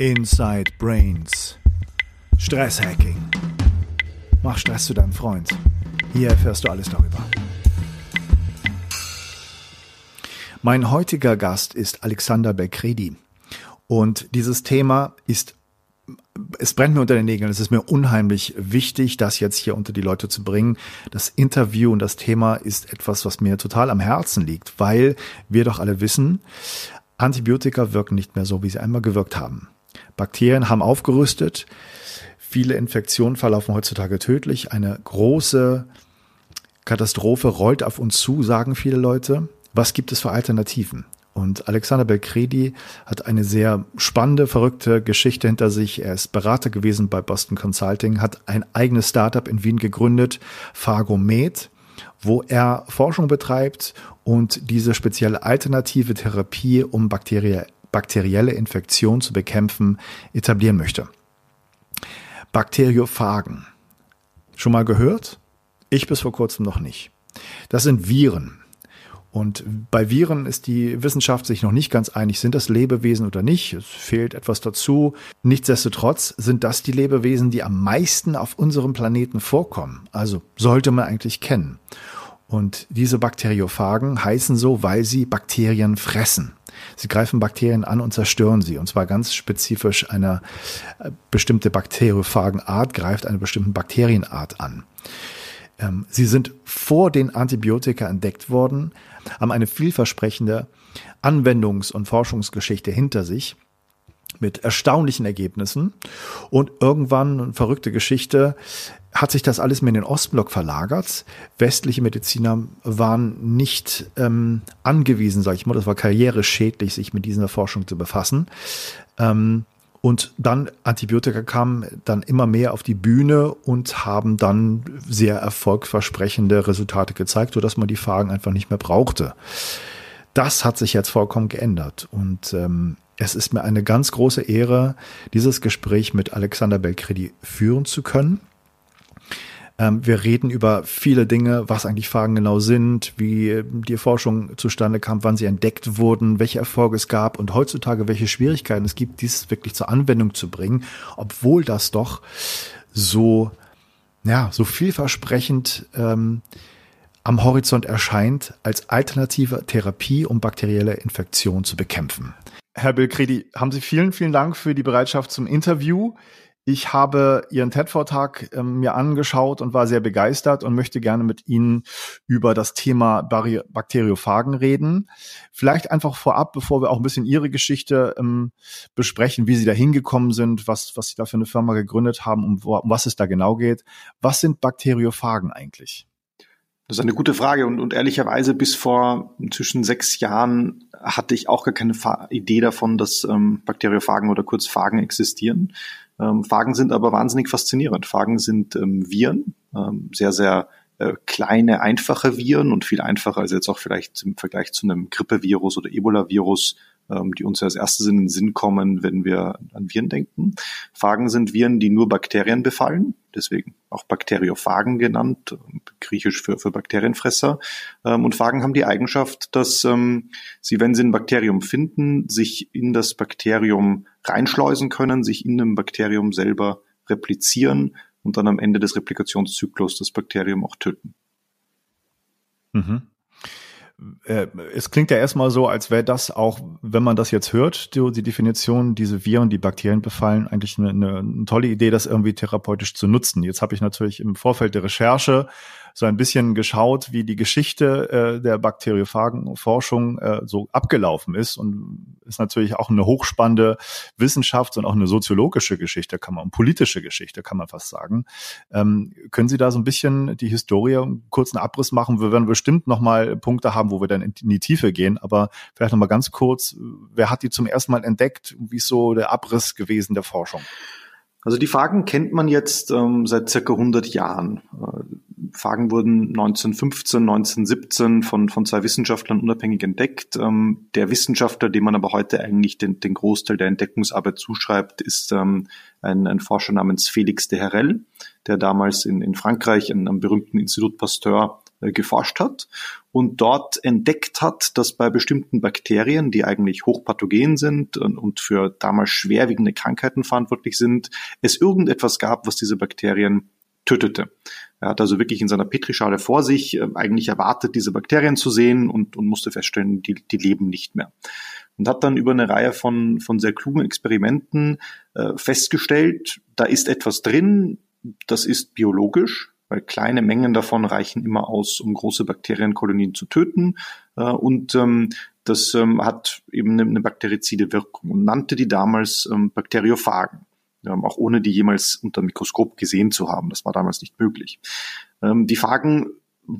Inside Brains. Stresshacking. Mach Stress zu deinem Freund. Hier erfährst du alles darüber. Mein heutiger Gast ist Alexander Belkredi. Und dieses Thema ist, es brennt mir unter den Nägeln. Es ist mir unheimlich wichtig, das jetzt hier unter die Leute zu bringen. Das Interview und das Thema ist etwas, was mir total am Herzen liegt, weil wir doch alle wissen, Antibiotika wirken nicht mehr so, wie sie einmal gewirkt haben. Bakterien haben aufgerüstet. Viele Infektionen verlaufen heutzutage tödlich. Eine große Katastrophe rollt auf uns zu, sagen viele Leute. Was gibt es für Alternativen? Und Alexander Belkredi hat eine sehr spannende, verrückte Geschichte hinter sich. Er ist Berater gewesen bei Boston Consulting, hat ein eigenes Startup in Wien gegründet, Phagomed, wo er Forschung betreibt und diese spezielle alternative Therapie, um Bakterien bakterielle Infektion zu bekämpfen, etablieren möchte. Bakteriophagen. Schon mal gehört? Ich bis vor kurzem noch nicht. Das sind Viren. Und bei Viren ist die Wissenschaft sich noch nicht ganz einig, sind das Lebewesen oder nicht. Es fehlt etwas dazu. Nichtsdestotrotz sind das die Lebewesen, die am meisten auf unserem Planeten vorkommen. Also sollte man eigentlich kennen. Und diese Bakteriophagen heißen so, weil sie Bakterien fressen. Sie greifen Bakterien an und zerstören sie. Und zwar ganz spezifisch eine äh, bestimmte Bakteriophagenart greift eine bestimmte Bakterienart an. Ähm, sie sind vor den Antibiotika entdeckt worden, haben eine vielversprechende Anwendungs- und Forschungsgeschichte hinter sich mit erstaunlichen Ergebnissen. Und irgendwann, eine verrückte Geschichte, hat sich das alles mehr in den Ostblock verlagert. Westliche Mediziner waren nicht ähm, angewiesen, sage ich mal, das war karriereschädlich, sich mit dieser Forschung zu befassen. Ähm, und dann Antibiotika kamen dann immer mehr auf die Bühne und haben dann sehr erfolgversprechende Resultate gezeigt, sodass man die Phagen einfach nicht mehr brauchte. Das hat sich jetzt vollkommen geändert. Und ähm, es ist mir eine ganz große Ehre, dieses Gespräch mit Alexander Belkredi führen zu können. Ähm, wir reden über viele Dinge, was eigentlich Fragen genau sind, wie die Forschung zustande kam, wann sie entdeckt wurden, welche Erfolge es gab und heutzutage welche Schwierigkeiten es gibt, dies wirklich zur Anwendung zu bringen, obwohl das doch so, ja, so vielversprechend ähm, am Horizont erscheint als alternative Therapie, um bakterielle Infektionen zu bekämpfen. Herr Belkredi, haben Sie vielen, vielen Dank für die Bereitschaft zum Interview. Ich habe Ihren TED-Vortrag äh, mir angeschaut und war sehr begeistert und möchte gerne mit Ihnen über das Thema Bari Bakteriophagen reden. Vielleicht einfach vorab, bevor wir auch ein bisschen Ihre Geschichte ähm, besprechen, wie Sie da hingekommen sind, was, was Sie da für eine Firma gegründet haben und um, um was es da genau geht. Was sind Bakteriophagen eigentlich? Das ist eine gute Frage und, und ehrlicherweise bis vor inzwischen sechs Jahren hatte ich auch gar keine Fa Idee davon, dass ähm, Bakteriophagen oder kurz Phagen existieren. Ähm, Phagen sind aber wahnsinnig faszinierend. Phagen sind ähm, Viren, ähm, sehr, sehr äh, kleine, einfache Viren und viel einfacher als jetzt auch vielleicht im Vergleich zu einem Grippevirus oder Ebola-Virus ähm, die uns als erstes in den Sinn kommen, wenn wir an Viren denken. Phagen sind Viren, die nur Bakterien befallen, deswegen auch Bakteriophagen genannt, griechisch für, für Bakterienfresser. Ähm, und Phagen haben die Eigenschaft, dass ähm, sie, wenn sie ein Bakterium finden, sich in das Bakterium reinschleusen können, sich in dem Bakterium selber replizieren und dann am Ende des Replikationszyklus das Bakterium auch töten. Mhm. Äh, es klingt ja erstmal so, als wäre das auch, wenn man das jetzt hört, die, die Definition, diese Viren, die Bakterien befallen, eigentlich eine, eine, eine tolle Idee, das irgendwie therapeutisch zu nutzen. Jetzt habe ich natürlich im Vorfeld der Recherche so ein bisschen geschaut, wie die Geschichte äh, der Bakteriophagenforschung äh, so abgelaufen ist und ist natürlich auch eine hochspannende Wissenschafts- und auch eine soziologische Geschichte, kann man, politische Geschichte, kann man fast sagen. Ähm, können Sie da so ein bisschen die Historie, einen kurzen Abriss machen? Wir werden bestimmt nochmal Punkte haben, wo wir dann in die Tiefe gehen, aber vielleicht nochmal ganz kurz, wer hat die zum ersten Mal entdeckt? Wie ist so der Abriss gewesen der Forschung? Also die Phagen kennt man jetzt ähm, seit circa 100 Jahren. Äh, Phagen wurden 1915, 1917 von, von zwei Wissenschaftlern unabhängig entdeckt. Ähm, der Wissenschaftler, dem man aber heute eigentlich den, den Großteil der Entdeckungsarbeit zuschreibt, ist ähm, ein, ein Forscher namens Felix de Herrel, der damals in, in Frankreich in einem berühmten Institut Pasteur äh, geforscht hat und dort entdeckt hat, dass bei bestimmten Bakterien, die eigentlich hochpathogen sind und für damals schwerwiegende Krankheiten verantwortlich sind, es irgendetwas gab, was diese Bakterien tötete. Er hat also wirklich in seiner Petrischale vor sich äh, eigentlich erwartet, diese Bakterien zu sehen und, und musste feststellen, die, die leben nicht mehr. Und hat dann über eine Reihe von, von sehr klugen Experimenten äh, festgestellt, da ist etwas drin, das ist biologisch, weil kleine Mengen davon reichen immer aus, um große Bakterienkolonien zu töten. Äh, und ähm, das ähm, hat eben eine, eine bakterizide Wirkung und nannte die damals ähm, Bakteriophagen ähm, auch ohne die jemals unter Mikroskop gesehen zu haben. Das war damals nicht möglich. Ähm, die Phagen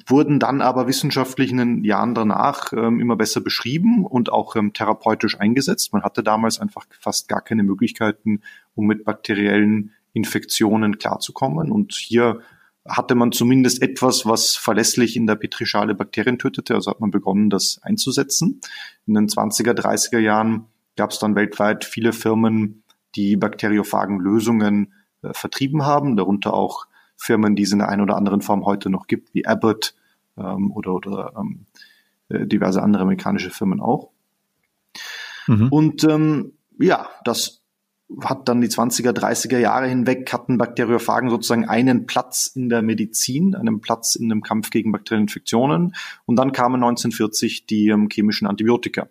wurden dann aber wissenschaftlich in den Jahren danach ähm, immer besser beschrieben und auch ähm, therapeutisch eingesetzt. Man hatte damals einfach fast gar keine Möglichkeiten, um mit bakteriellen Infektionen klarzukommen. Und hier hatte man zumindest etwas, was verlässlich in der Petrischale Bakterien tötete. Also hat man begonnen, das einzusetzen. In den 20er, 30er Jahren gab es dann weltweit viele Firmen, die bakteriophagen Lösungen äh, vertrieben haben, darunter auch Firmen, die es in der einen oder anderen Form heute noch gibt, wie Abbott ähm, oder, oder ähm, äh, diverse andere amerikanische Firmen auch. Mhm. Und ähm, ja, das hat dann die 20er, 30er Jahre hinweg hatten Bakteriophagen sozusagen einen Platz in der Medizin, einen Platz in dem Kampf gegen Bakterieninfektionen. Und dann kamen 1940 die ähm, chemischen Antibiotika.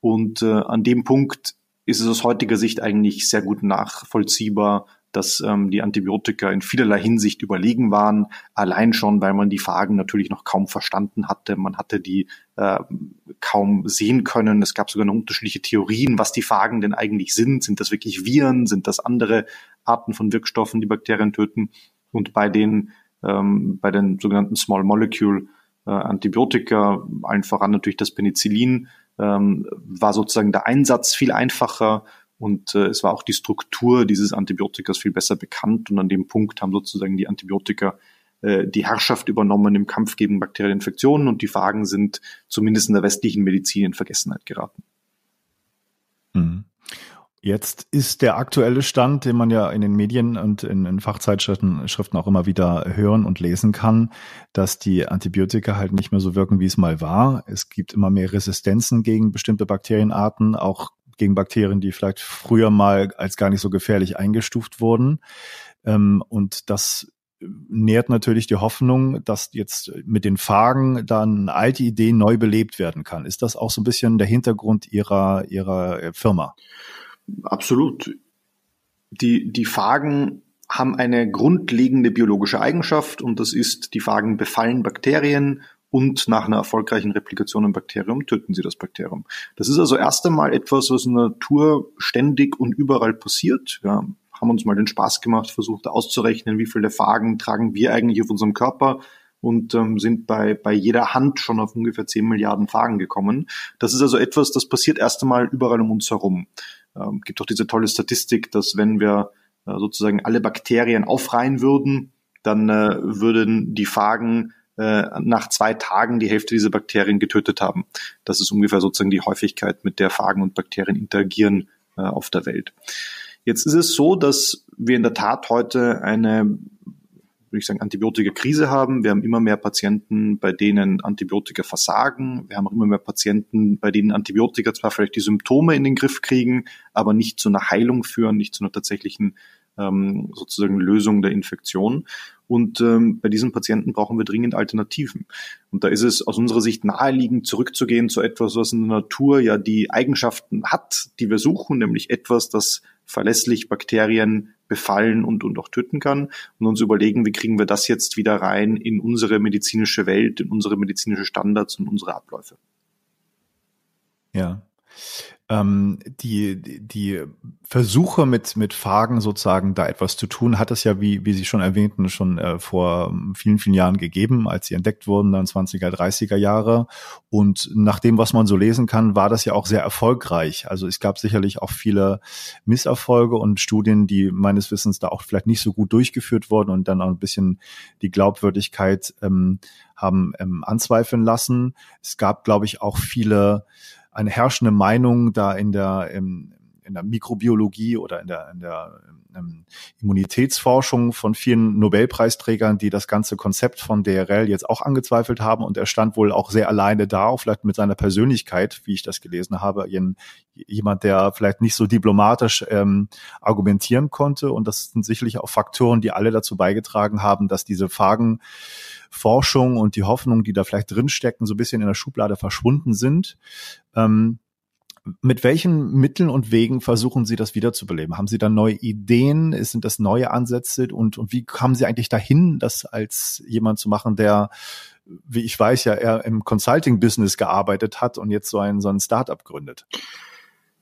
Und äh, an dem Punkt ist es aus heutiger Sicht eigentlich sehr gut nachvollziehbar, dass ähm, die Antibiotika in vielerlei Hinsicht überlegen waren, allein schon, weil man die Phagen natürlich noch kaum verstanden hatte. Man hatte die äh, kaum sehen können. Es gab sogar noch unterschiedliche Theorien, was die Phagen denn eigentlich sind. Sind das wirklich Viren? Sind das andere Arten von Wirkstoffen, die Bakterien töten? Und bei den, ähm, bei den sogenannten Small Molecule äh, Antibiotika, allen voran natürlich das Penicillin, ähm, war sozusagen der Einsatz viel einfacher und äh, es war auch die Struktur dieses Antibiotikas viel besser bekannt und an dem Punkt haben sozusagen die Antibiotika äh, die Herrschaft übernommen im Kampf gegen bakterielle Infektionen und die Phagen sind zumindest in der westlichen Medizin in Vergessenheit geraten. Mhm. Jetzt ist der aktuelle Stand, den man ja in den Medien und in, in Fachzeitschriften Schriften auch immer wieder hören und lesen kann, dass die Antibiotika halt nicht mehr so wirken, wie es mal war. Es gibt immer mehr Resistenzen gegen bestimmte Bakterienarten, auch gegen Bakterien, die vielleicht früher mal als gar nicht so gefährlich eingestuft wurden. Ähm, und das nährt natürlich die Hoffnung, dass jetzt mit den Phagen dann alte Ideen neu belebt werden kann. Ist das auch so ein bisschen der Hintergrund Ihrer, Ihrer Firma? Absolut. Die, die Phagen haben eine grundlegende biologische Eigenschaft und das ist, die Phagen befallen Bakterien und nach einer erfolgreichen Replikation im Bakterium töten sie das Bakterium. Das ist also erst einmal etwas, was in der Natur ständig und überall passiert. Wir haben uns mal den Spaß gemacht, versucht auszurechnen, wie viele Phagen tragen wir eigentlich auf unserem Körper und ähm, sind bei, bei jeder Hand schon auf ungefähr 10 Milliarden Phagen gekommen. Das ist also etwas, das passiert erst einmal überall um uns herum. Ähm, gibt auch diese tolle Statistik, dass wenn wir äh, sozusagen alle Bakterien aufreihen würden, dann äh, würden die Phagen äh, nach zwei Tagen die Hälfte dieser Bakterien getötet haben. Das ist ungefähr sozusagen die Häufigkeit, mit der Phagen und Bakterien interagieren äh, auf der Welt. Jetzt ist es so, dass wir in der Tat heute eine würde ich sagen, Antibiotika-Krise haben. Wir haben immer mehr Patienten, bei denen Antibiotika versagen. Wir haben auch immer mehr Patienten, bei denen Antibiotika zwar vielleicht die Symptome in den Griff kriegen, aber nicht zu einer Heilung führen, nicht zu einer tatsächlichen ähm, sozusagen Lösung der Infektion. Und ähm, bei diesen Patienten brauchen wir dringend Alternativen. Und da ist es aus unserer Sicht naheliegend, zurückzugehen zu etwas, was in der Natur ja die Eigenschaften hat, die wir suchen, nämlich etwas, das verlässlich Bakterien befallen und, und auch töten kann und uns überlegen, wie kriegen wir das jetzt wieder rein in unsere medizinische Welt, in unsere medizinische Standards und unsere Abläufe. Ja ähm, die, die Versuche mit, mit Fragen sozusagen da etwas zu tun, hat es ja, wie, wie Sie schon erwähnten, schon äh, vor vielen, vielen Jahren gegeben, als sie entdeckt wurden, dann 20er, 30er Jahre. Und nach dem, was man so lesen kann, war das ja auch sehr erfolgreich. Also es gab sicherlich auch viele Misserfolge und Studien, die meines Wissens da auch vielleicht nicht so gut durchgeführt wurden und dann auch ein bisschen die Glaubwürdigkeit ähm, haben ähm, anzweifeln lassen. Es gab, glaube ich, auch viele eine herrschende Meinung da in der im, in der Mikrobiologie oder in der, in der ähm, Immunitätsforschung von vielen Nobelpreisträgern, die das ganze Konzept von DRL jetzt auch angezweifelt haben. Und er stand wohl auch sehr alleine da, vielleicht mit seiner Persönlichkeit, wie ich das gelesen habe, jemand, der vielleicht nicht so diplomatisch ähm, argumentieren konnte. Und das sind sicherlich auch Faktoren, die alle dazu beigetragen haben, dass diese Fragen Forschung und die Hoffnung, die da vielleicht drinstecken, so ein bisschen in der Schublade verschwunden sind. Ähm, mit welchen Mitteln und Wegen versuchen Sie das wiederzubeleben? Haben Sie da neue Ideen? Sind das neue Ansätze? Und, und wie kamen Sie eigentlich dahin, das als jemand zu machen, der, wie ich weiß, ja eher im Consulting-Business gearbeitet hat und jetzt so ein, so ein Startup gründet?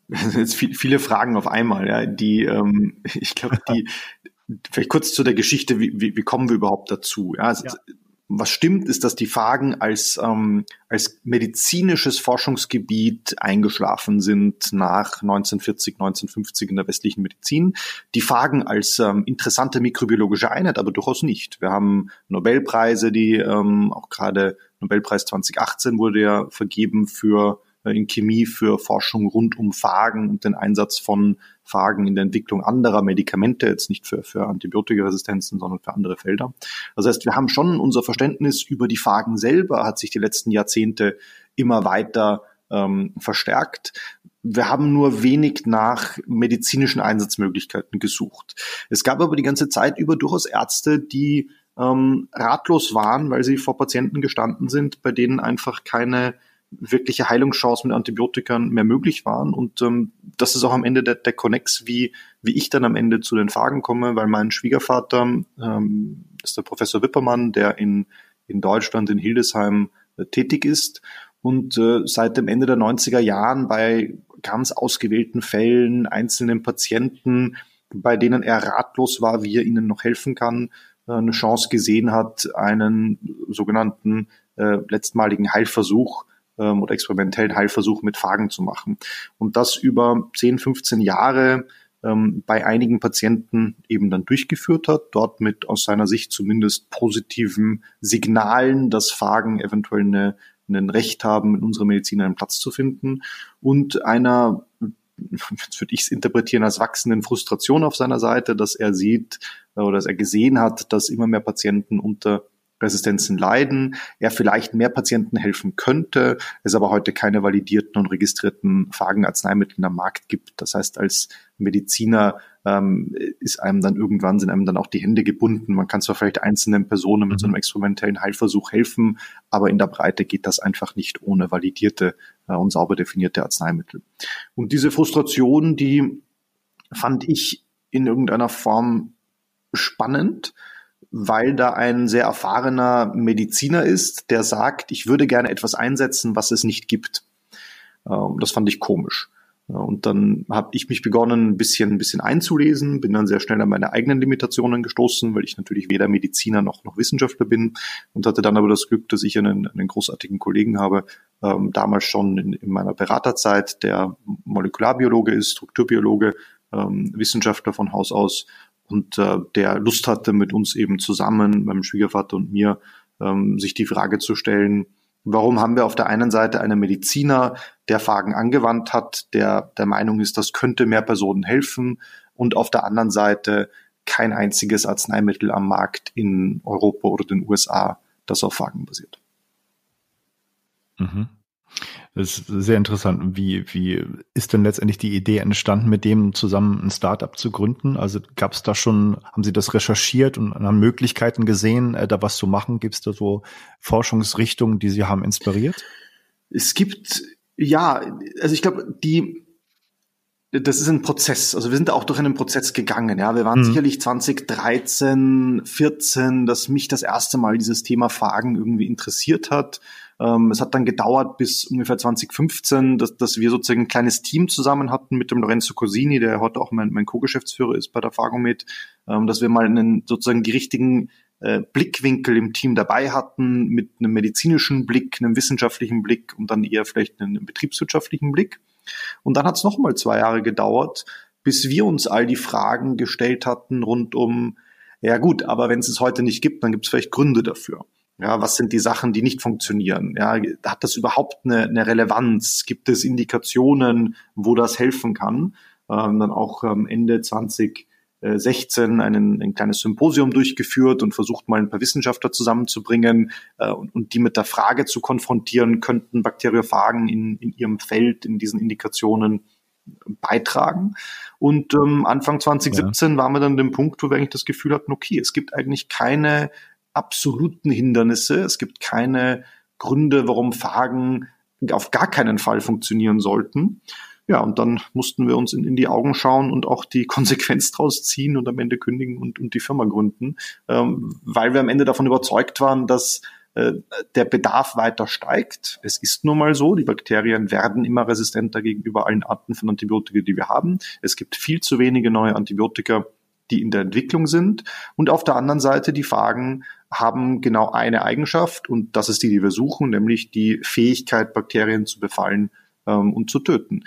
Das sind jetzt viele Fragen auf einmal, ja, die, ähm, ich glaube, die, vielleicht kurz zu der Geschichte, wie, wie, wie kommen wir überhaupt dazu? Ja, ja was stimmt, ist, dass die Phagen als, ähm, als medizinisches Forschungsgebiet eingeschlafen sind nach 1940, 1950 in der westlichen Medizin. Die Phagen als ähm, interessante mikrobiologische Einheit aber durchaus nicht. Wir haben Nobelpreise, die ähm, auch gerade Nobelpreis 2018 wurde ja vergeben für in Chemie für Forschung rund um Phagen und den Einsatz von Phagen in der Entwicklung anderer Medikamente, jetzt nicht für, für Antibiotikaresistenzen, sondern für andere Felder. Das heißt, wir haben schon unser Verständnis über die Phagen selber, hat sich die letzten Jahrzehnte immer weiter ähm, verstärkt. Wir haben nur wenig nach medizinischen Einsatzmöglichkeiten gesucht. Es gab aber die ganze Zeit über durchaus Ärzte, die ähm, ratlos waren, weil sie vor Patienten gestanden sind, bei denen einfach keine wirkliche Heilungschancen mit Antibiotikern mehr möglich waren. Und ähm, das ist auch am Ende der, der Connex, wie, wie ich dann am Ende zu den Fragen komme, weil mein Schwiegervater ähm, ist der Professor Wippermann, der in, in Deutschland, in Hildesheim äh, tätig ist und äh, seit dem Ende der 90er Jahren bei ganz ausgewählten Fällen, einzelnen Patienten, bei denen er ratlos war, wie er ihnen noch helfen kann, äh, eine Chance gesehen hat, einen sogenannten äh, letztmaligen Heilversuch ähm, oder experimentellen Heilversuch mit Phagen zu machen. Und das über 10, 15 Jahre ähm, bei einigen Patienten eben dann durchgeführt hat, dort mit aus seiner Sicht zumindest positiven Signalen, dass Phagen eventuell eine, ein Recht haben, in unserer Medizin einen Platz zu finden und einer jetzt würde ich es interpretieren als wachsenden Frustration auf seiner Seite, dass er sieht äh, oder dass er gesehen hat, dass immer mehr Patienten unter Resistenzen leiden, er vielleicht mehr Patienten helfen könnte, es aber heute keine validierten und registrierten Phagenarzneimittel am Markt gibt. Das heißt, als Mediziner ähm, ist einem dann irgendwann sind einem dann auch die Hände gebunden. Man kann zwar vielleicht einzelnen Personen mit so einem mhm. experimentellen Heilversuch helfen, aber in der Breite geht das einfach nicht ohne validierte äh, und sauber definierte Arzneimittel. Und diese Frustration, die fand ich in irgendeiner Form spannend, weil da ein sehr erfahrener Mediziner ist, der sagt, ich würde gerne etwas einsetzen, was es nicht gibt. Ähm, das fand ich komisch. Und dann habe ich mich begonnen, ein bisschen, ein bisschen einzulesen, bin dann sehr schnell an meine eigenen Limitationen gestoßen, weil ich natürlich weder Mediziner noch, noch Wissenschaftler bin und hatte dann aber das Glück, dass ich einen, einen großartigen Kollegen habe, ähm, damals schon in, in meiner Beraterzeit, der Molekularbiologe ist, Strukturbiologe, ähm, Wissenschaftler von Haus aus und äh, der Lust hatte, mit uns eben zusammen, meinem Schwiegervater und mir, ähm, sich die Frage zu stellen, warum haben wir auf der einen Seite einen Mediziner, der Fragen angewandt hat, der der Meinung ist, das könnte mehr Personen helfen und auf der anderen Seite kein einziges Arzneimittel am Markt in Europa oder den USA, das auf Fragen basiert. Mhm. Das ist sehr interessant. Wie, wie ist denn letztendlich die Idee entstanden, mit dem zusammen ein Startup zu gründen? Also gab es da schon, haben Sie das recherchiert und haben Möglichkeiten gesehen, äh, da was zu machen? Gibt es da so Forschungsrichtungen, die Sie haben inspiriert? Es gibt, ja, also ich glaube, die, das ist ein Prozess. Also wir sind auch durch einen Prozess gegangen. Ja, wir waren mhm. sicherlich 2013, 14, dass mich das erste Mal dieses Thema Fragen irgendwie interessiert hat. Ähm, es hat dann gedauert bis ungefähr 2015, dass, dass wir sozusagen ein kleines Team zusammen hatten mit dem Lorenzo Cosini, der heute auch mein, mein Co-Geschäftsführer ist bei der Fagomed, ähm, dass wir mal einen, sozusagen die richtigen äh, Blickwinkel im Team dabei hatten, mit einem medizinischen Blick, einem wissenschaftlichen Blick und dann eher vielleicht einen betriebswirtschaftlichen Blick. Und dann hat es nochmal zwei Jahre gedauert, bis wir uns all die Fragen gestellt hatten rund um, ja gut, aber wenn es es heute nicht gibt, dann gibt es vielleicht Gründe dafür. Ja, was sind die Sachen, die nicht funktionieren? Ja, hat das überhaupt eine, eine Relevanz? Gibt es Indikationen, wo das helfen kann? ähm, dann auch ähm, Ende 2016 einen, ein kleines Symposium durchgeführt und versucht mal ein paar Wissenschaftler zusammenzubringen äh, und, und die mit der Frage zu konfrontieren, könnten Bakteriophagen in, in ihrem Feld, in diesen Indikationen beitragen. Und ähm, Anfang 2017 ja. waren wir dann an dem Punkt, wo wir eigentlich das Gefühl hatten, okay, es gibt eigentlich keine absoluten Hindernisse, es gibt keine Gründe, warum Phagen auf gar keinen Fall funktionieren sollten. Ja, und dann mussten wir uns in, in die Augen schauen und auch die Konsequenz draus ziehen und am Ende kündigen und, und die Firma gründen, ähm, weil wir am Ende davon überzeugt waren, dass äh, der Bedarf weiter steigt. Es ist nun mal so, die Bakterien werden immer resistenter gegenüber allen Arten von Antibiotika, die wir haben. Es gibt viel zu wenige neue Antibiotika, die in der Entwicklung sind. Und auf der anderen Seite, die Phagen haben genau eine Eigenschaft und das ist die, die wir suchen, nämlich die Fähigkeit, Bakterien zu befallen ähm, und zu töten.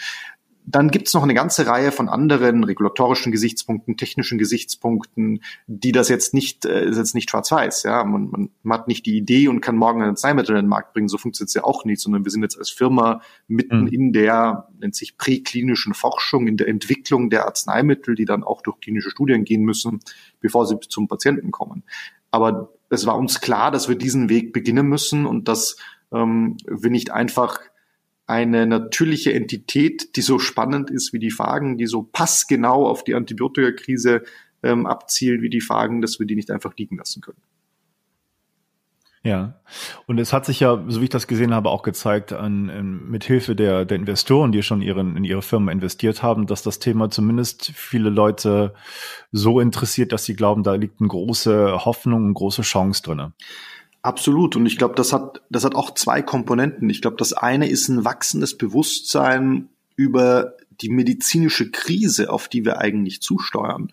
Dann gibt es noch eine ganze Reihe von anderen regulatorischen Gesichtspunkten, technischen Gesichtspunkten, die das jetzt nicht, äh, ist jetzt nicht schwarz-weiß. Ja, man, man, man hat nicht die Idee und kann morgen ein Arzneimittel in den Markt bringen. So funktioniert es ja auch nicht, sondern wir sind jetzt als Firma mitten mhm. in der, nennt sich präklinischen Forschung, in der Entwicklung der Arzneimittel, die dann auch durch klinische Studien gehen müssen, bevor sie zum Patienten kommen. Aber es war uns klar, dass wir diesen Weg beginnen müssen und dass ähm, wir nicht einfach eine natürliche Entität, die so spannend ist wie die Phagen, die so passgenau auf die Antibiotikakrise ähm, abzielen wie die Phagen, dass wir die nicht einfach liegen lassen können. Ja, und es hat sich ja, so wie ich das gesehen habe, auch gezeigt, an, in, mit Hilfe der, der Investoren, die schon ihren, in ihre Firma investiert haben, dass das Thema zumindest viele Leute so interessiert, dass sie glauben, da liegt eine große Hoffnung, eine große Chance drinne. Absolut. Und ich glaube, das hat, das hat auch zwei Komponenten. Ich glaube, das eine ist ein wachsendes Bewusstsein über die medizinische Krise, auf die wir eigentlich zusteuern.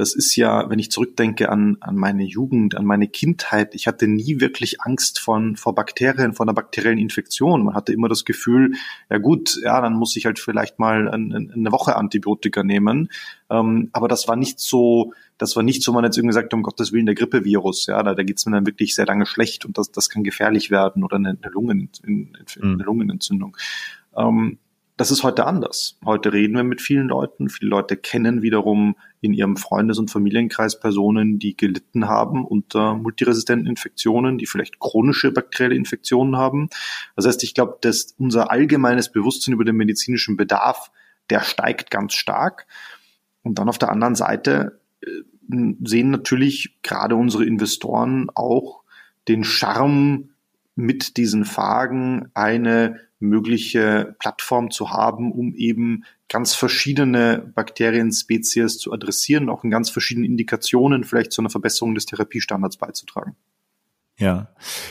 Das ist ja, wenn ich zurückdenke an, an meine Jugend, an meine Kindheit, ich hatte nie wirklich Angst von, vor Bakterien, vor einer bakteriellen Infektion. Man hatte immer das Gefühl, ja gut, ja, dann muss ich halt vielleicht mal eine, eine Woche Antibiotika nehmen. Ähm, aber das war nicht so, das war nicht so, man jetzt irgendwie sagt, um Gottes Willen, der Grippevirus, ja, da, da geht es mir dann wirklich sehr lange schlecht und das, das kann gefährlich werden oder eine, eine, Lungen, eine mhm. Lungenentzündung. Ähm, das ist heute anders. Heute reden wir mit vielen Leuten. Viele Leute kennen wiederum in ihrem Freundes- und Familienkreis Personen, die gelitten haben unter multiresistenten Infektionen, die vielleicht chronische bakterielle Infektionen haben. Das heißt, ich glaube, dass unser allgemeines Bewusstsein über den medizinischen Bedarf, der steigt ganz stark. Und dann auf der anderen Seite äh, sehen natürlich gerade unsere Investoren auch den Charme mit diesen Fragen eine mögliche Plattform zu haben, um eben ganz verschiedene Bakterienspezies zu adressieren, auch in ganz verschiedenen Indikationen vielleicht zu einer Verbesserung des Therapiestandards beizutragen. Ja,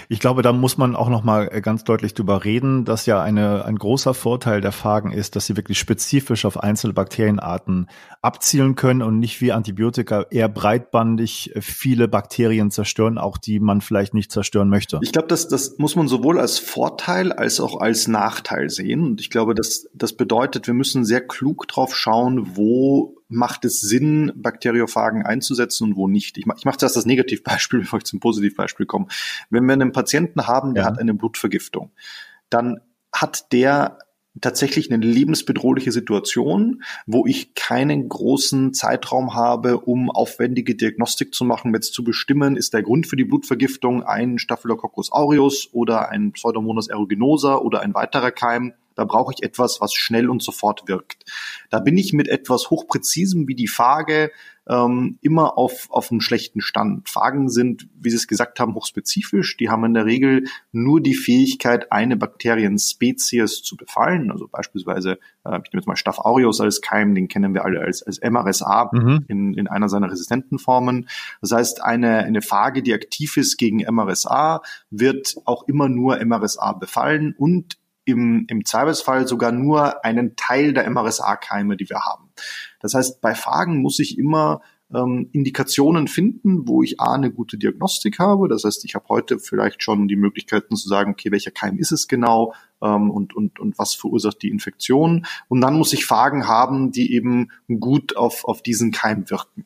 ich glaube, da muss man auch noch mal äh, ganz deutlich drüber reden, dass ja eine, ein großer Vorteil der Phagen ist, dass sie wirklich spezifisch auf einzelne Bakterienarten abzielen können und nicht wie Antibiotika eher breitbandig äh, viele Bakterien zerstören, auch die man vielleicht nicht zerstören möchte. Ich glaube, das, das muss man sowohl als Vorteil als auch als Nachteil sehen. Und ich glaube, das, das bedeutet, wir müssen sehr klug drauf schauen, wo macht es Sinn, Bakteriophagen einzusetzen und wo nicht? Ich, ich mache zuerst das Negativbeispiel, bevor ich zum Positivbeispiel komme. Wenn wir einen Patienten haben, der ja. hat eine Blutvergiftung, dann hat der tatsächlich eine lebensbedrohliche Situation, wo ich keinen großen Zeitraum habe, um aufwendige Diagnostik zu machen, jetzt zu bestimmen, ist der Grund für die Blutvergiftung ein Staphylococcus aureus oder ein Pseudomonas aeruginosa oder ein weiterer Keim da brauche ich etwas, was schnell und sofort wirkt. Da bin ich mit etwas hochpräzisem wie die Fage ähm, immer auf, auf einem schlechten Stand. Phagen sind, wie Sie es gesagt haben, hochspezifisch. Die haben in der Regel nur die Fähigkeit, eine Bakterienspezies zu befallen. Also beispielsweise, äh, ich nehme jetzt mal Staph aureus als Keim, den kennen wir alle als, als MRSA mhm. in, in einer seiner resistenten Formen. Das heißt, eine, eine Phage, die aktiv ist gegen MRSA, wird auch immer nur MRSA befallen und im, im Zweifelsfall sogar nur einen Teil der MRSA-Keime, die wir haben. Das heißt, bei Fragen muss ich immer ähm, Indikationen finden, wo ich A, eine gute Diagnostik habe. Das heißt, ich habe heute vielleicht schon die Möglichkeiten zu sagen, okay, welcher Keim ist es genau ähm, und, und, und was verursacht die Infektion. Und dann muss ich Fragen haben, die eben gut auf, auf diesen Keim wirken.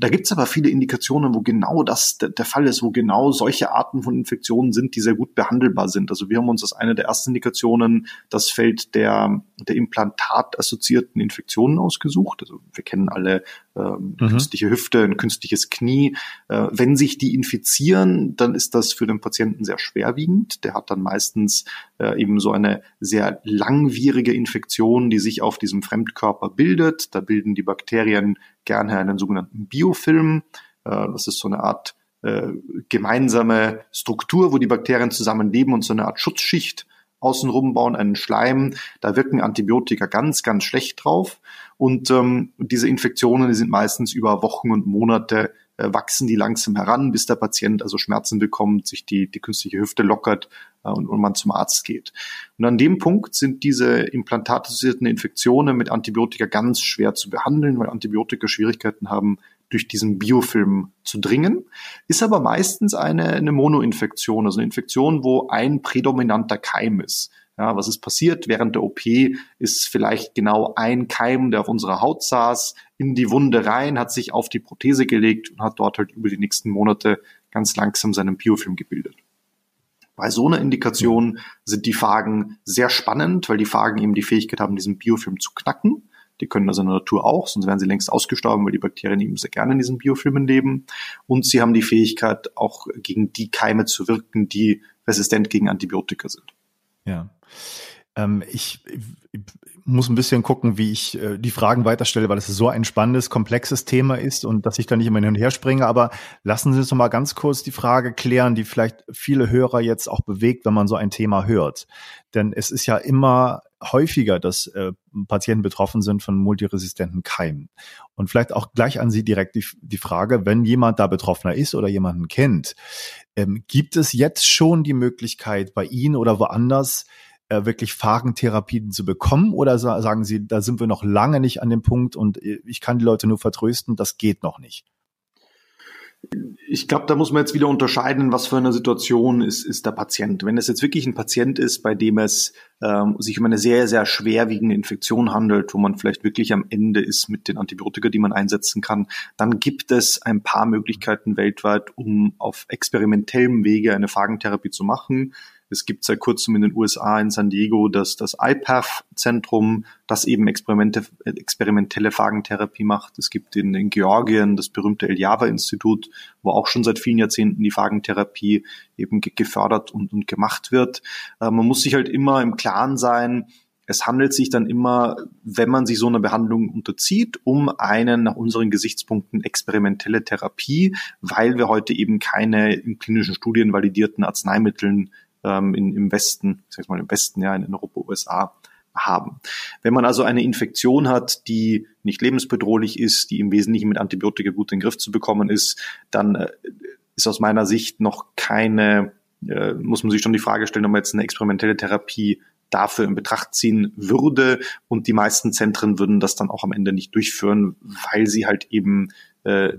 Da gibt's aber viele Indikationen, wo genau das der, der Fall ist, wo genau solche Arten von Infektionen sind, die sehr gut behandelbar sind. Also wir haben uns als eine der ersten Indikationen das Feld der, der implantatassoziierten Infektionen ausgesucht. Also wir kennen alle ähm, mhm. künstliche Hüfte, ein künstliches Knie. Äh, wenn sich die infizieren, dann ist das für den Patienten sehr schwerwiegend. Der hat dann meistens äh, eben so eine sehr langwierige Infektion, die sich auf diesem Fremdkörper bildet. Da bilden die Bakterien gerne einen sogenannten Biofilm. Äh, das ist so eine Art äh, gemeinsame Struktur, wo die Bakterien zusammenleben und so eine Art Schutzschicht außenrum bauen, einen Schleim. Da wirken Antibiotika ganz, ganz schlecht drauf. Und ähm, diese Infektionen, die sind meistens über Wochen und Monate wachsen die langsam heran, bis der Patient also Schmerzen bekommt, sich die, die künstliche Hüfte lockert äh, und, und man zum Arzt geht. Und an dem Punkt sind diese implantatassoziierten Infektionen mit Antibiotika ganz schwer zu behandeln, weil Antibiotika Schwierigkeiten haben, durch diesen Biofilm zu dringen, ist aber meistens eine, eine Monoinfektion, also eine Infektion, wo ein prädominanter Keim ist. Ja, was ist passiert? Während der OP ist vielleicht genau ein Keim, der auf unserer Haut saß, in die Wunde rein, hat sich auf die Prothese gelegt und hat dort halt über die nächsten Monate ganz langsam seinen Biofilm gebildet. Bei so einer Indikation sind die Phagen sehr spannend, weil die Phagen eben die Fähigkeit haben, diesen Biofilm zu knacken. Die können das in der Natur auch, sonst wären sie längst ausgestorben, weil die Bakterien eben sehr gerne in diesen Biofilmen leben. Und sie haben die Fähigkeit, auch gegen die Keime zu wirken, die resistent gegen Antibiotika sind. Ja. Ähm, ich, ich, muss ein bisschen gucken, wie ich äh, die Fragen weiterstelle, weil es so ein spannendes, komplexes Thema ist und dass ich da nicht immer hin und her springe. Aber lassen Sie uns noch mal ganz kurz die Frage klären, die vielleicht viele Hörer jetzt auch bewegt, wenn man so ein Thema hört. Denn es ist ja immer häufiger, dass äh, Patienten betroffen sind von multiresistenten Keimen. Und vielleicht auch gleich an Sie direkt die, die Frage, wenn jemand da betroffener ist oder jemanden kennt, ähm, gibt es jetzt schon die Möglichkeit bei Ihnen oder woanders, äh, wirklich Phagentherapien zu bekommen? Oder sagen Sie, da sind wir noch lange nicht an dem Punkt und äh, ich kann die Leute nur vertrösten, das geht noch nicht? Ich glaube, da muss man jetzt wieder unterscheiden, was für eine Situation ist, ist der Patient. Wenn es jetzt wirklich ein Patient ist, bei dem es ähm, sich um eine sehr, sehr schwerwiegende Infektion handelt, wo man vielleicht wirklich am Ende ist mit den Antibiotika, die man einsetzen kann, dann gibt es ein paar Möglichkeiten weltweit, um auf experimentellem Wege eine Phagentherapie zu machen. Es gibt seit kurzem in den USA in San Diego das, das IPAF-Zentrum, das eben Experimente, experimentelle Phagentherapie macht. Es gibt in, in Georgien das berühmte Eljava-Institut, wo auch schon seit vielen Jahrzehnten die Phagentherapie eben gefördert und, und gemacht wird. Äh, man muss sich halt immer im Klaren sein, es handelt sich dann immer, wenn man sich so einer Behandlung unterzieht, um eine nach unseren Gesichtspunkten experimentelle Therapie, weil wir heute eben keine in klinischen Studien validierten Arzneimitteln ähm, in, im Westen, ich sag mal im Westen, ja, in Europa, USA haben. Wenn man also eine Infektion hat, die nicht lebensbedrohlich ist, die im Wesentlichen mit Antibiotika gut in den Griff zu bekommen ist, dann äh, ist aus meiner Sicht noch keine, äh, muss man sich schon die Frage stellen, ob man jetzt eine experimentelle Therapie dafür in Betracht ziehen würde. Und die meisten Zentren würden das dann auch am Ende nicht durchführen, weil sie halt eben äh,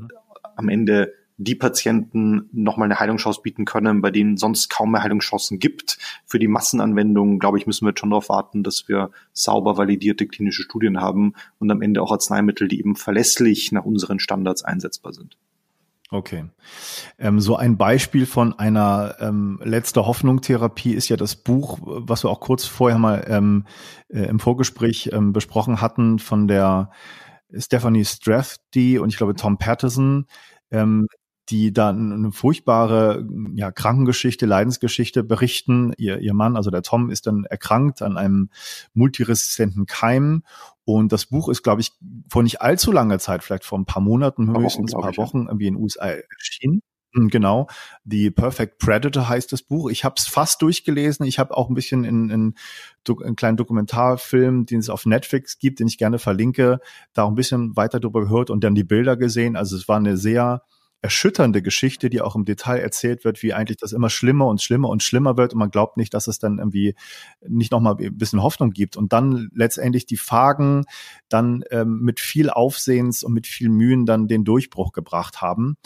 am Ende die Patienten nochmal eine Heilungschance bieten können, bei denen sonst kaum mehr Heilungschancen gibt. Für die Massenanwendung, glaube ich, müssen wir schon darauf warten, dass wir sauber validierte klinische Studien haben und am Ende auch Arzneimittel, die eben verlässlich nach unseren Standards einsetzbar sind. Okay. Ähm, so ein Beispiel von einer ähm, letzte Hoffnung Therapie ist ja das Buch, was wir auch kurz vorher mal ähm, äh, im Vorgespräch ähm, besprochen hatten von der Stephanie Strathdy und ich glaube Tom Patterson, ähm, die dann eine furchtbare ja, Krankengeschichte, Leidensgeschichte berichten. Ihr, ihr Mann, also der Tom, ist dann erkrankt an einem multiresistenten Keim. Und das Buch ist, glaube ich, vor nicht allzu langer Zeit, vielleicht vor ein paar Monaten, höchstens ein paar Wochen, irgendwie in den USA erschienen. Hm, genau, die Perfect Predator heißt das Buch. Ich habe es fast durchgelesen. Ich habe auch ein bisschen in, in, in einen kleinen Dokumentarfilm, den es auf Netflix gibt, den ich gerne verlinke, da auch ein bisschen weiter drüber gehört und dann die Bilder gesehen. Also es war eine sehr erschütternde Geschichte, die auch im Detail erzählt wird, wie eigentlich das immer schlimmer und schlimmer und schlimmer wird und man glaubt nicht, dass es dann irgendwie nicht nochmal ein bisschen Hoffnung gibt. Und dann letztendlich die Fagen dann ähm, mit viel Aufsehens und mit viel Mühen dann den Durchbruch gebracht haben.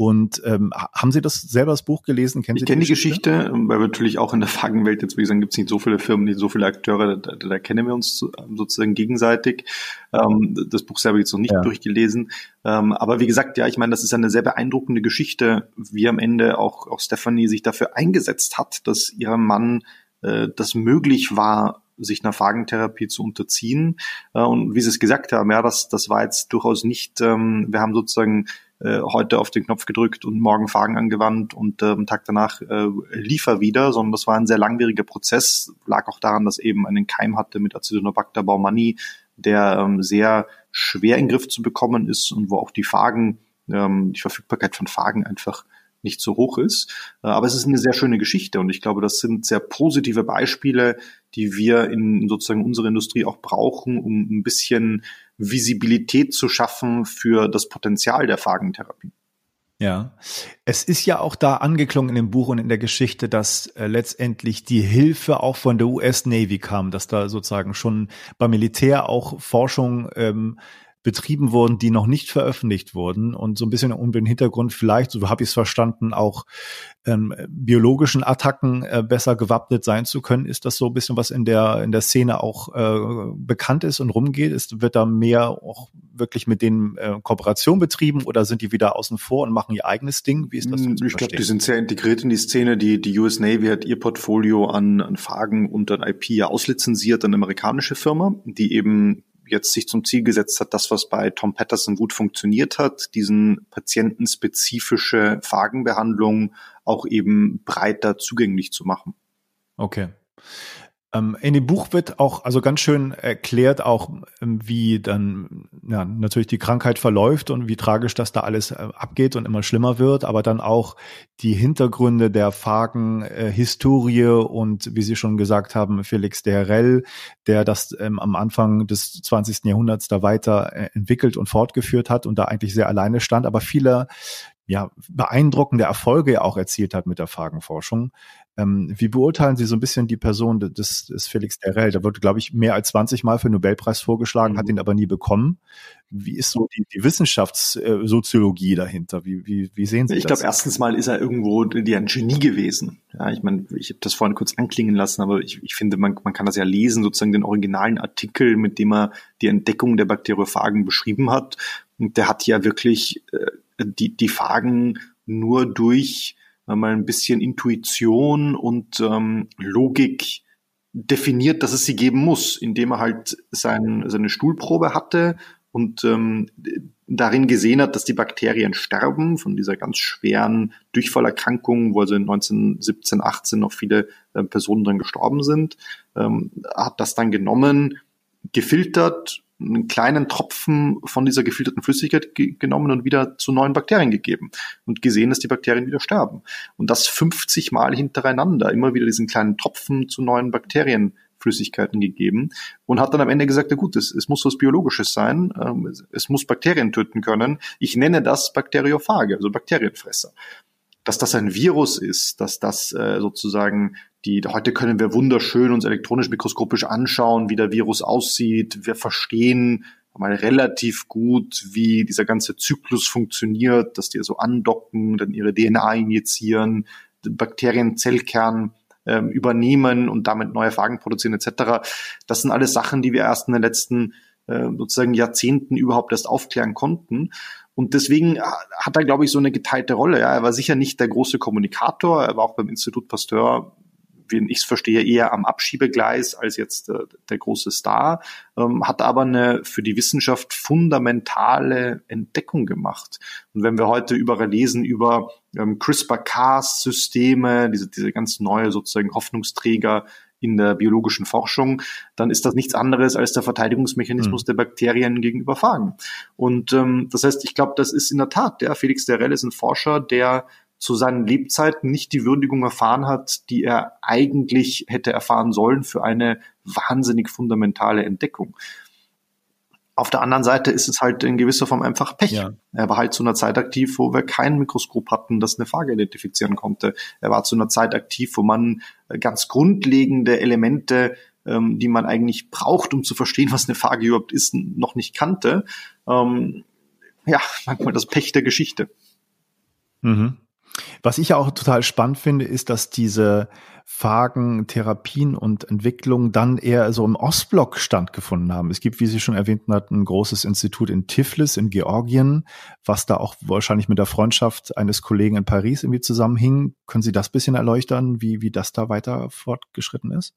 Und ähm, haben Sie das selber das Buch gelesen? Kennen Sie ich kenne die Geschichte, Geschichte weil wir natürlich auch in der Fragenwelt jetzt, wie gesagt, gibt es nicht so viele Firmen, nicht so viele Akteure, da, da, da kennen wir uns sozusagen gegenseitig. Ähm, das Buch selber jetzt noch nicht ja. durchgelesen. Ähm, aber wie gesagt, ja, ich meine, das ist eine sehr beeindruckende Geschichte, wie am Ende auch, auch Stephanie sich dafür eingesetzt hat, dass ihr Mann äh, das möglich war, sich einer Phagentherapie zu unterziehen. Äh, und wie Sie es gesagt haben, ja, das, das war jetzt durchaus nicht, ähm, wir haben sozusagen äh, heute auf den Knopf gedrückt und morgen Fragen angewandt und äh, am Tag danach äh, liefer wieder, sondern das war ein sehr langwieriger Prozess, lag auch daran, dass eben einen Keim hatte mit Acidonobacter baumannii, der ähm, sehr schwer in Griff zu bekommen ist und wo auch die Phagen, ähm, die Verfügbarkeit von Phagen einfach nicht so hoch ist. Äh, aber es ist eine sehr schöne Geschichte und ich glaube, das sind sehr positive Beispiele, die wir in sozusagen unserer Industrie auch brauchen, um ein bisschen Visibilität zu schaffen für das Potenzial der Phagentherapie. Ja, es ist ja auch da angeklungen in dem Buch und in der Geschichte, dass äh, letztendlich die Hilfe auch von der US Navy kam, dass da sozusagen schon beim Militär auch Forschung ähm, betrieben wurden, die noch nicht veröffentlicht wurden und so ein bisschen um den Hintergrund vielleicht, so habe ich es verstanden, auch ähm, biologischen Attacken äh, besser gewappnet sein zu können. Ist das so ein bisschen was in der in der Szene auch äh, bekannt ist und rumgeht? Ist, wird da mehr auch wirklich mit denen äh, Kooperation betrieben oder sind die wieder außen vor und machen ihr eigenes Ding? Wie ist das? Hm, ich glaube, die sind sehr integriert in die Szene. Die die US Navy hat ihr Portfolio an, an Fragen und an IP ja auslizenziert an amerikanische Firma, die eben jetzt sich zum Ziel gesetzt hat, das, was bei Tom Patterson gut funktioniert hat, diesen patientenspezifische Phagenbehandlung auch eben breiter zugänglich zu machen. Okay. Ähm, in dem Buch wird auch also ganz schön erklärt, auch ähm, wie dann ja, natürlich die Krankheit verläuft und wie tragisch das da alles äh, abgeht und immer schlimmer wird, aber dann auch die Hintergründe der Phagen, äh, Historie und wie Sie schon gesagt haben, Felix de Herrell, der das ähm, am Anfang des 20. Jahrhunderts da weiter äh, entwickelt und fortgeführt hat und da eigentlich sehr alleine stand, aber viele ja, beeindruckende Erfolge auch erzielt hat mit der Phagenforschung. Ähm, wie beurteilen Sie so ein bisschen die Person des, des Felix Derrell? Der wurde, glaube ich, mehr als 20 Mal für den Nobelpreis vorgeschlagen, mhm. hat ihn aber nie bekommen. Wie ist so die, die Wissenschaftssoziologie dahinter? Wie, wie, wie sehen Sie ich das? Ich glaube, erstens mal ist er irgendwo die ein Genie gewesen. Ja, ich meine, ich habe das vorhin kurz anklingen lassen, aber ich, ich finde, man, man kann das ja lesen, sozusagen den originalen Artikel, mit dem er die Entdeckung der Bakteriophagen beschrieben hat. Und der hat ja wirklich äh, die, die Fragen nur durch äh, mal ein bisschen Intuition und ähm, Logik definiert, dass es sie geben muss, indem er halt sein, seine Stuhlprobe hatte und ähm, darin gesehen hat, dass die Bakterien sterben von dieser ganz schweren Durchfallerkrankung, wo also in 1917, 18 noch viele äh, Personen dran gestorben sind, ähm, hat das dann genommen, gefiltert einen kleinen Tropfen von dieser gefilterten Flüssigkeit ge genommen und wieder zu neuen Bakterien gegeben und gesehen, dass die Bakterien wieder sterben. Und das 50 Mal hintereinander, immer wieder diesen kleinen Tropfen zu neuen Bakterienflüssigkeiten gegeben und hat dann am Ende gesagt, ja gut, es, es muss was Biologisches sein, ähm, es, es muss Bakterien töten können. Ich nenne das Bakteriophage, also Bakterienfresser dass das ein Virus ist, dass das äh, sozusagen die, heute können wir wunderschön uns elektronisch mikroskopisch anschauen, wie der Virus aussieht. Wir verstehen mal relativ gut, wie dieser ganze Zyklus funktioniert, dass die so andocken, dann ihre DNA injizieren, Bakterienzellkern ähm, übernehmen und damit neue Phagen produzieren etc. Das sind alles Sachen, die wir erst in den letzten äh, sozusagen Jahrzehnten überhaupt erst aufklären konnten. Und deswegen hat er, glaube ich, so eine geteilte Rolle. Ja, er war sicher nicht der große Kommunikator. Er war auch beim Institut Pasteur wie ich es verstehe, eher am Abschiebegleis als jetzt äh, der große Star, ähm, hat aber eine für die Wissenschaft fundamentale Entdeckung gemacht. Und wenn wir heute überall lesen über ähm, CRISPR-Cas-Systeme, diese, diese ganz neue sozusagen Hoffnungsträger in der biologischen Forschung, dann ist das nichts anderes als der Verteidigungsmechanismus mhm. der Bakterien gegenüber Phagen. Und ähm, das heißt, ich glaube, das ist in der Tat, der Felix Derell ist ein Forscher, der zu seinen Lebzeiten nicht die Würdigung erfahren hat, die er eigentlich hätte erfahren sollen für eine wahnsinnig fundamentale Entdeckung. Auf der anderen Seite ist es halt in gewisser Form einfach Pech. Ja. Er war halt zu einer Zeit aktiv, wo wir kein Mikroskop hatten, das eine Frage identifizieren konnte. Er war zu einer Zeit aktiv, wo man ganz grundlegende Elemente, ähm, die man eigentlich braucht, um zu verstehen, was eine Frage überhaupt ist, noch nicht kannte. Ähm, ja, manchmal das Pech der Geschichte. Mhm. Was ich ja auch total spannend finde, ist, dass diese Phagen, Therapien und Entwicklungen dann eher so im Ostblock stattgefunden haben. Es gibt, wie Sie schon erwähnt hatten, ein großes Institut in Tiflis in Georgien, was da auch wahrscheinlich mit der Freundschaft eines Kollegen in Paris irgendwie zusammenhing. Können Sie das bisschen erleuchten, wie, wie das da weiter fortgeschritten ist?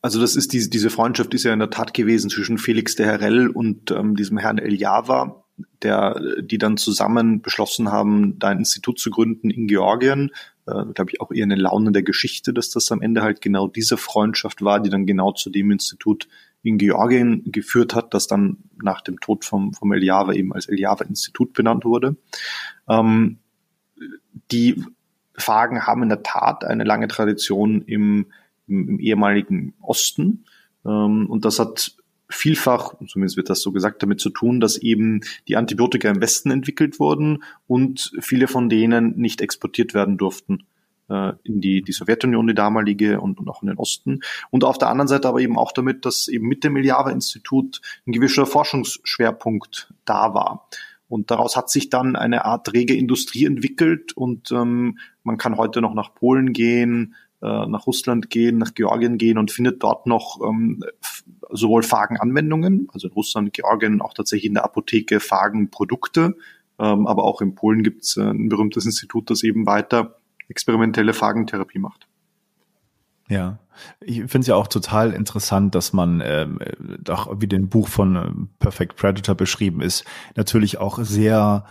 Also das ist diese, diese Freundschaft ist ja in der Tat gewesen zwischen Felix de Herrell und ähm, diesem Herrn El Java, der, die dann zusammen beschlossen haben, da ein Institut zu gründen in Georgien. Äh, Glaube ich auch eher eine Laune der Geschichte, dass das am Ende halt genau diese Freundschaft war, die dann genau zu dem Institut in Georgien geführt hat, das dann nach dem Tod vom, vom Eliava eben als Eliava-Institut benannt wurde. Ähm, die Fagen haben in der Tat eine lange Tradition im, im, im ehemaligen Osten. Ähm, und das hat vielfach, zumindest wird das so gesagt, damit zu tun, dass eben die Antibiotika im Westen entwickelt wurden und viele von denen nicht exportiert werden durften äh, in die, die Sowjetunion, die damalige und, und auch in den Osten. Und auf der anderen Seite aber eben auch damit, dass eben mit dem Miljava-Institut ein gewisser Forschungsschwerpunkt da war. Und daraus hat sich dann eine Art rege Industrie entwickelt und ähm, man kann heute noch nach Polen gehen, nach Russland gehen, nach Georgien gehen und findet dort noch ähm, sowohl Phagenanwendungen, also in Russland, Georgien auch tatsächlich in der Apotheke Phagenprodukte, ähm, aber auch in Polen gibt es äh, ein berühmtes Institut, das eben weiter experimentelle Phagentherapie macht. Ja, ich finde es ja auch total interessant, dass man ähm, doch wie dem Buch von äh, Perfect Predator beschrieben ist, natürlich auch sehr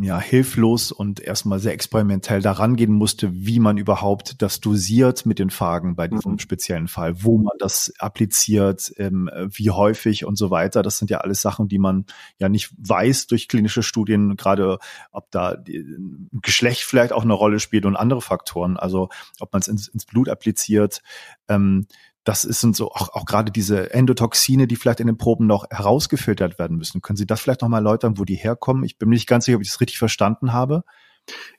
ja, hilflos und erstmal sehr experimentell daran gehen musste, wie man überhaupt das dosiert mit den Phagen bei diesem mhm. speziellen Fall, wo man das appliziert, ähm, wie häufig und so weiter. Das sind ja alles Sachen, die man ja nicht weiß durch klinische Studien, gerade ob da die, Geschlecht vielleicht auch eine Rolle spielt und andere Faktoren, also ob man es ins, ins Blut appliziert. Ähm, das sind so auch, auch gerade diese Endotoxine, die vielleicht in den Proben noch herausgefiltert werden müssen. Können Sie das vielleicht nochmal erläutern, wo die herkommen? Ich bin mir nicht ganz sicher, ob ich das richtig verstanden habe.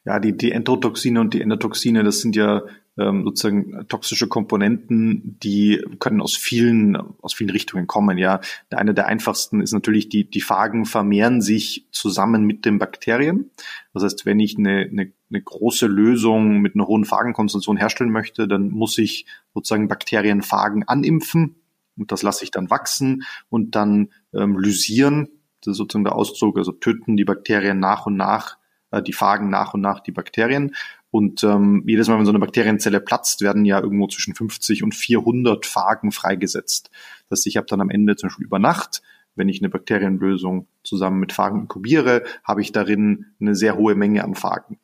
Ja, die, die Endotoxine und die Endotoxine, das sind ja ähm, sozusagen toxische Komponenten, die können aus vielen, aus vielen Richtungen kommen. Ja, eine der einfachsten ist natürlich, die, die Phagen vermehren sich zusammen mit den Bakterien. Das heißt, wenn ich eine, eine, eine große Lösung mit einer hohen Phagenkonzentration herstellen möchte, dann muss ich sozusagen Bakterienphagen animpfen und das lasse ich dann wachsen und dann ähm, lysieren. Das ist sozusagen der Ausdruck, also töten die Bakterien nach und nach äh, die Phagen nach und nach die Bakterien. Und ähm, jedes Mal, wenn so eine Bakterienzelle platzt, werden ja irgendwo zwischen 50 und 400 Phagen freigesetzt. Das heißt, ich habe dann am Ende zum Beispiel über Nacht, wenn ich eine Bakterienlösung zusammen mit Phagen inkubiere, habe ich darin eine sehr hohe Menge an Phagen.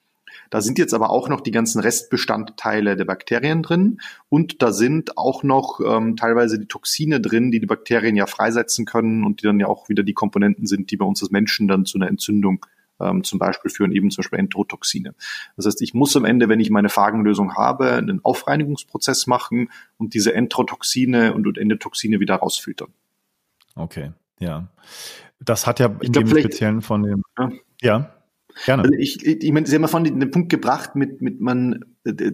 Da sind jetzt aber auch noch die ganzen Restbestandteile der Bakterien drin und da sind auch noch ähm, teilweise die Toxine drin, die die Bakterien ja freisetzen können und die dann ja auch wieder die Komponenten sind, die bei uns als Menschen dann zu einer Entzündung ähm, zum Beispiel führen eben zum Beispiel Enterotoxine. Das heißt, ich muss am Ende, wenn ich meine Phagenlösung habe, einen Aufreinigungsprozess machen und diese Enterotoxine und, und Endotoxine wieder rausfiltern. Okay, ja. Das hat ja in ich dem Speziellen von dem, ja. ja. Gerne. Also ich, ich, ich meine, Sie haben ja von den Punkt gebracht, mit, mit man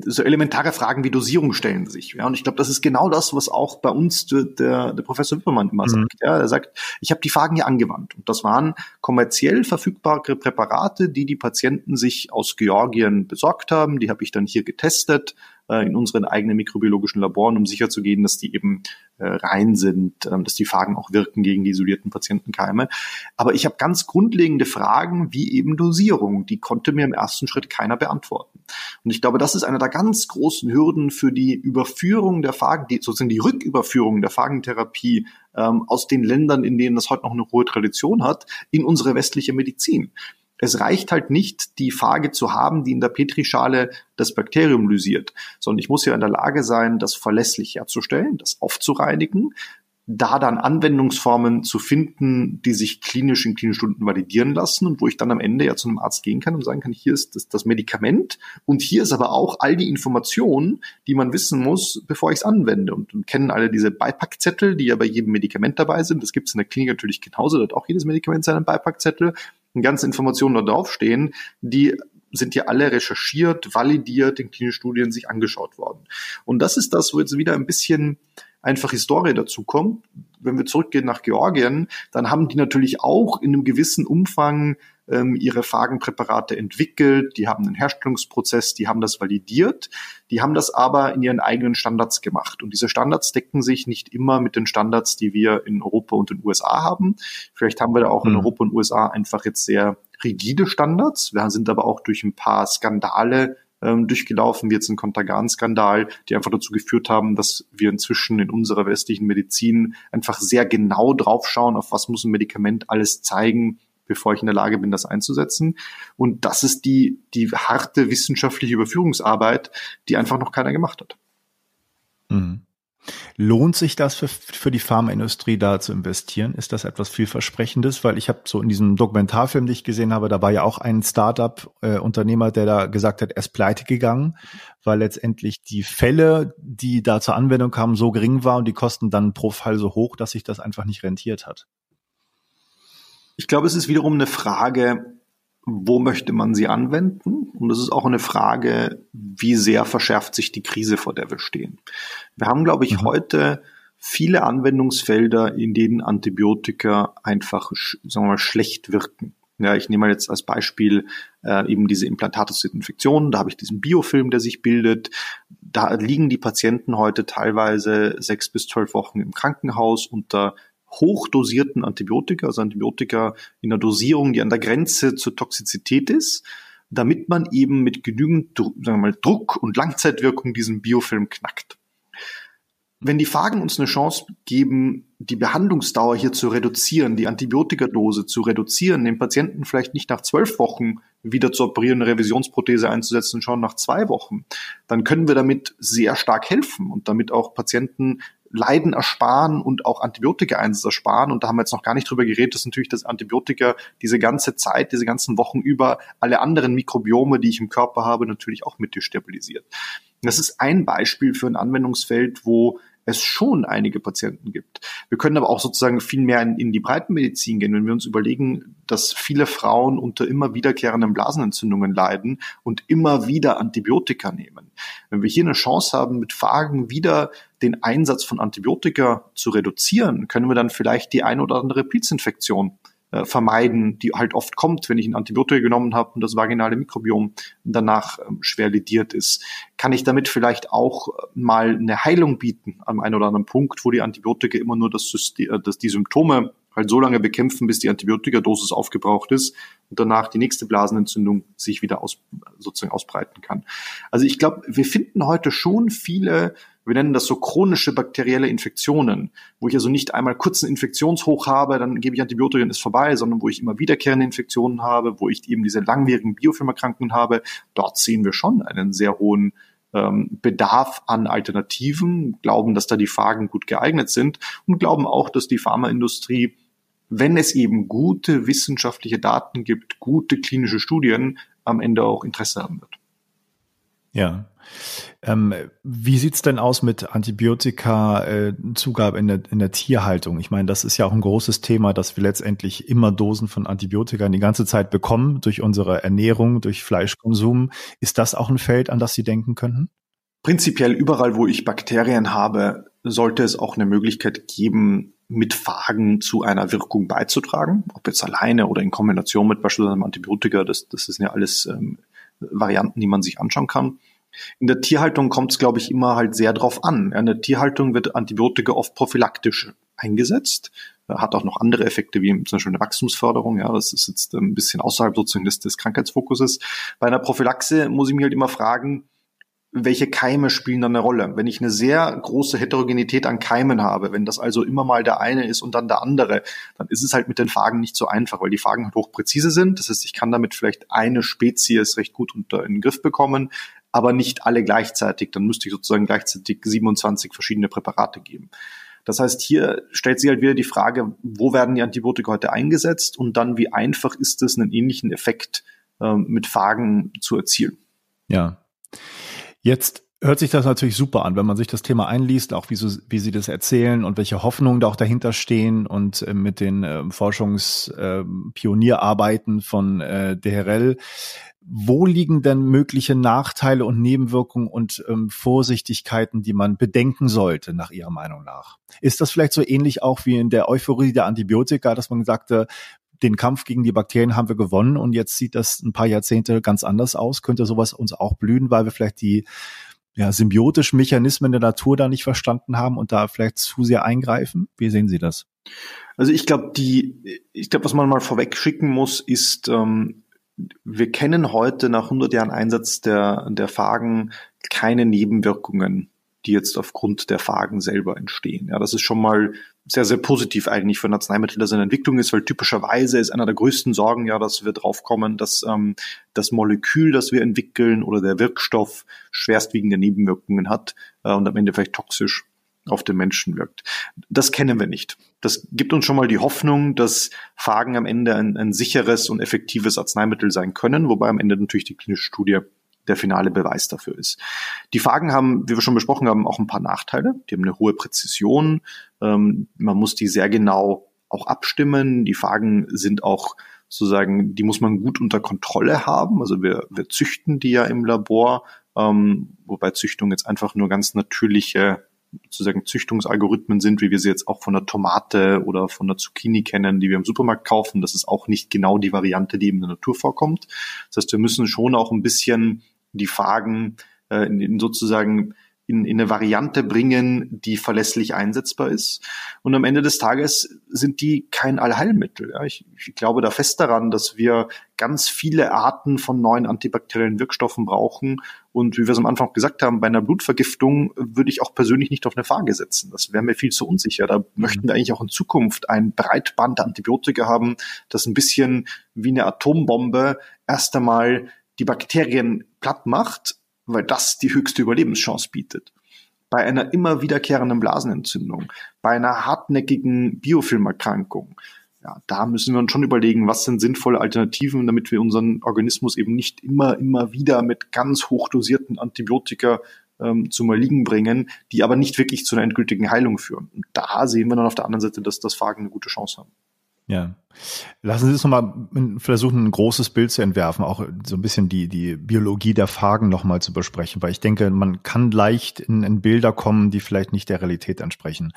so elementare Fragen wie Dosierung stellen sich. Ja, und ich glaube, das ist genau das, was auch bei uns der, der, der Professor Wippermann immer mhm. sagt. Ja, er sagt, ich habe die Fragen hier angewandt. Und das waren kommerziell verfügbare Präparate, die die Patienten sich aus Georgien besorgt haben. Die habe ich dann hier getestet äh, in unseren eigenen mikrobiologischen Laboren, um sicherzugehen, dass die eben äh, rein sind, äh, dass die Phagen auch wirken gegen die isolierten Patientenkeime. Aber ich habe ganz grundlegende Fragen wie eben Dosierung, die konnte mir im ersten Schritt keiner beantworten. Und ich glaube, das ist einer der ganz großen Hürden für die Überführung der Phagen, die, sozusagen die Rücküberführung der Phagentherapie ähm, aus den Ländern, in denen das heute noch eine hohe Tradition hat, in unsere westliche Medizin. Es reicht halt nicht, die Phage zu haben, die in der Petrischale das Bakterium lysiert, sondern ich muss ja in der Lage sein, das verlässlich herzustellen, das aufzureinigen, da dann Anwendungsformen zu finden, die sich klinisch in klinischen Stunden validieren lassen und wo ich dann am Ende ja zu einem Arzt gehen kann und sagen kann, hier ist das, das Medikament und hier ist aber auch all die Informationen, die man wissen muss, bevor ich es anwende. Und, und kennen alle diese Beipackzettel, die ja bei jedem Medikament dabei sind. Das gibt es in der Klinik natürlich genauso, da hat auch jedes Medikament seinen Beipackzettel und ganze Informationen da draufstehen, die sind ja alle recherchiert, validiert, in klinischen Studien sich angeschaut worden. Und das ist das, wo jetzt wieder ein bisschen einfach Historie dazu kommt. Wenn wir zurückgehen nach Georgien, dann haben die natürlich auch in einem gewissen Umfang ähm, ihre Phagenpräparate entwickelt, die haben einen Herstellungsprozess, die haben das validiert, die haben das aber in ihren eigenen Standards gemacht. Und diese Standards decken sich nicht immer mit den Standards, die wir in Europa und den USA haben. Vielleicht haben wir da auch mhm. in Europa und USA einfach jetzt sehr rigide Standards. Wir sind aber auch durch ein paar Skandale ähm, durchgelaufen, wie jetzt ein Contagan-Skandal, die einfach dazu geführt haben, dass wir inzwischen in unserer westlichen Medizin einfach sehr genau draufschauen, auf was muss ein Medikament alles zeigen, bevor ich in der Lage bin, das einzusetzen. Und das ist die, die harte wissenschaftliche Überführungsarbeit, die einfach noch keiner gemacht hat. Mhm. Lohnt sich das für, für die Pharmaindustrie da zu investieren? Ist das etwas vielversprechendes? Weil ich habe so in diesem Dokumentarfilm, den ich gesehen habe, da war ja auch ein Startup-Unternehmer, der da gesagt hat, er ist pleite gegangen, weil letztendlich die Fälle, die da zur Anwendung kamen, so gering waren und die Kosten dann pro Fall so hoch, dass sich das einfach nicht rentiert hat. Ich glaube, es ist wiederum eine Frage, wo möchte man sie anwenden? Und es ist auch eine Frage, wie sehr verschärft sich die Krise, vor der wir stehen. Wir haben, glaube ich, mhm. heute viele Anwendungsfelder, in denen Antibiotika einfach, sagen wir mal, schlecht wirken. Ja, ich nehme mal jetzt als Beispiel äh, eben diese implantatosierten Infektionen. Da habe ich diesen Biofilm, der sich bildet. Da liegen die Patienten heute teilweise sechs bis zwölf Wochen im Krankenhaus unter hochdosierten Antibiotika, also Antibiotika in einer Dosierung, die an der Grenze zur Toxizität ist, damit man eben mit genügend sagen wir mal, Druck und Langzeitwirkung diesen Biofilm knackt. Wenn die Phagen uns eine Chance geben, die Behandlungsdauer hier zu reduzieren, die Antibiotikadose zu reduzieren, den Patienten vielleicht nicht nach zwölf Wochen wieder zu operieren, eine Revisionsprothese einzusetzen, schon nach zwei Wochen, dann können wir damit sehr stark helfen und damit auch Patienten Leiden ersparen und auch Antibiotika-Einsatz ersparen. Und da haben wir jetzt noch gar nicht drüber geredet, dass natürlich das Antibiotika diese ganze Zeit, diese ganzen Wochen über alle anderen Mikrobiome, die ich im Körper habe, natürlich auch mit destabilisiert. Das ist ein Beispiel für ein Anwendungsfeld, wo es schon einige Patienten gibt. Wir können aber auch sozusagen viel mehr in, in, die Breitenmedizin gehen, wenn wir uns überlegen, dass viele Frauen unter immer wiederkehrenden Blasenentzündungen leiden und immer wieder Antibiotika nehmen. Wenn wir hier eine Chance haben, mit Phagen wieder den Einsatz von Antibiotika zu reduzieren, können wir dann vielleicht die ein oder andere Pilzinfektion äh, vermeiden, die halt oft kommt, wenn ich ein Antibiotika genommen habe und das vaginale Mikrobiom danach ähm, schwer lediert ist. Kann ich damit vielleicht auch äh, mal eine Heilung bieten an einem oder anderen Punkt, wo die Antibiotika immer nur das System, äh, dass die Symptome halt so lange bekämpfen, bis die Antibiotikadosis aufgebraucht ist und danach die nächste Blasenentzündung sich wieder aus, sozusagen ausbreiten kann. Also ich glaube, wir finden heute schon viele wir nennen das so chronische bakterielle Infektionen, wo ich also nicht einmal kurz einen Infektionshoch habe, dann gebe ich Antibiotika und ist vorbei, sondern wo ich immer wiederkehrende Infektionen habe, wo ich eben diese langwierigen Biofilmerkrankungen habe. Dort sehen wir schon einen sehr hohen ähm, Bedarf an Alternativen, glauben, dass da die Phagen gut geeignet sind und glauben auch, dass die Pharmaindustrie wenn es eben gute wissenschaftliche Daten gibt, gute klinische Studien, am Ende auch Interesse haben wird. Ja. Ähm, wie sieht's denn aus mit Antibiotika-Zugabe äh, in, der, in der Tierhaltung? Ich meine, das ist ja auch ein großes Thema, dass wir letztendlich immer Dosen von Antibiotika die ganze Zeit bekommen durch unsere Ernährung, durch Fleischkonsum. Ist das auch ein Feld, an das Sie denken könnten? Prinzipiell überall, wo ich Bakterien habe, sollte es auch eine Möglichkeit geben, mit Phagen zu einer Wirkung beizutragen. Ob jetzt alleine oder in Kombination mit beispielsweise Antibiotika, das, das sind ja alles ähm, Varianten, die man sich anschauen kann. In der Tierhaltung kommt es, glaube ich, immer halt sehr drauf an. In der Tierhaltung wird Antibiotika oft prophylaktisch eingesetzt. Hat auch noch andere Effekte, wie zum Beispiel eine Wachstumsförderung. Ja, das ist jetzt ein bisschen außerhalb sozusagen des, des Krankheitsfokuses. Bei einer Prophylaxe muss ich mich halt immer fragen, welche Keime spielen dann eine Rolle? Wenn ich eine sehr große Heterogenität an Keimen habe, wenn das also immer mal der eine ist und dann der andere, dann ist es halt mit den Phagen nicht so einfach, weil die Phagen halt hochpräzise sind. Das heißt, ich kann damit vielleicht eine Spezies recht gut unter in den Griff bekommen, aber nicht alle gleichzeitig. Dann müsste ich sozusagen gleichzeitig 27 verschiedene Präparate geben. Das heißt, hier stellt sich halt wieder die Frage, wo werden die Antibiotika heute eingesetzt und dann wie einfach ist es, einen ähnlichen Effekt ähm, mit Phagen zu erzielen. Ja. Jetzt hört sich das natürlich super an, wenn man sich das Thema einliest, auch wie, so, wie Sie das erzählen und welche Hoffnungen da auch dahinter stehen und äh, mit den äh, Forschungspionierarbeiten äh, von äh, DHRL. Wo liegen denn mögliche Nachteile und Nebenwirkungen und ähm, Vorsichtigkeiten, die man bedenken sollte, nach Ihrer Meinung nach? Ist das vielleicht so ähnlich auch wie in der Euphorie der Antibiotika, dass man sagte, den Kampf gegen die Bakterien haben wir gewonnen und jetzt sieht das ein paar Jahrzehnte ganz anders aus. Könnte sowas uns auch blühen, weil wir vielleicht die ja, symbiotischen Mechanismen der Natur da nicht verstanden haben und da vielleicht zu sehr eingreifen? Wie sehen Sie das? Also ich glaube, die, ich glaube, was man mal vorweg schicken muss, ist, ähm, wir kennen heute nach 100 Jahren Einsatz der, der Phagen keine Nebenwirkungen die jetzt aufgrund der Phagen selber entstehen. Ja, das ist schon mal sehr, sehr positiv eigentlich für Arzneimittel, dass eine Entwicklung ist, weil typischerweise ist einer der größten Sorgen ja, dass wir draufkommen, dass ähm, das Molekül, das wir entwickeln oder der Wirkstoff schwerstwiegende Nebenwirkungen hat äh, und am Ende vielleicht toxisch auf den Menschen wirkt. Das kennen wir nicht. Das gibt uns schon mal die Hoffnung, dass Phagen am Ende ein, ein sicheres und effektives Arzneimittel sein können, wobei am Ende natürlich die klinische Studie der finale Beweis dafür ist. Die Phagen haben, wie wir schon besprochen haben, auch ein paar Nachteile. Die haben eine hohe Präzision. Ähm, man muss die sehr genau auch abstimmen. Die Phagen sind auch sozusagen, die muss man gut unter Kontrolle haben. Also wir, wir züchten die ja im Labor, ähm, wobei Züchtung jetzt einfach nur ganz natürliche sozusagen Züchtungsalgorithmen sind, wie wir sie jetzt auch von der Tomate oder von der Zucchini kennen, die wir im Supermarkt kaufen. Das ist auch nicht genau die Variante, die in der Natur vorkommt. Das heißt, wir müssen schon auch ein bisschen die Fragen äh, in, in sozusagen in, in eine Variante bringen, die verlässlich einsetzbar ist. Und am Ende des Tages sind die kein Allheilmittel. Ja. Ich, ich glaube da fest daran, dass wir ganz viele Arten von neuen antibakteriellen Wirkstoffen brauchen. Und wie wir es am Anfang gesagt haben, bei einer Blutvergiftung würde ich auch persönlich nicht auf eine Frage setzen. Das wäre mir viel zu unsicher. Da mhm. möchten wir eigentlich auch in Zukunft ein Breitband Antibiotika haben, das ein bisschen wie eine Atombombe erst einmal die Bakterien platt macht, weil das die höchste Überlebenschance bietet. Bei einer immer wiederkehrenden Blasenentzündung, bei einer hartnäckigen Biofilmerkrankung, ja, da müssen wir uns schon überlegen, was sind sinnvolle Alternativen, damit wir unseren Organismus eben nicht immer, immer wieder mit ganz hochdosierten Antibiotika ähm, zum Erliegen bringen, die aber nicht wirklich zu einer endgültigen Heilung führen. Und da sehen wir dann auf der anderen Seite, dass das Phagen eine gute Chance haben. Ja. Lassen Sie uns nochmal versuchen, ein großes Bild zu entwerfen, auch so ein bisschen die, die Biologie der Phagen nochmal zu besprechen, weil ich denke, man kann leicht in, in Bilder kommen, die vielleicht nicht der Realität entsprechen.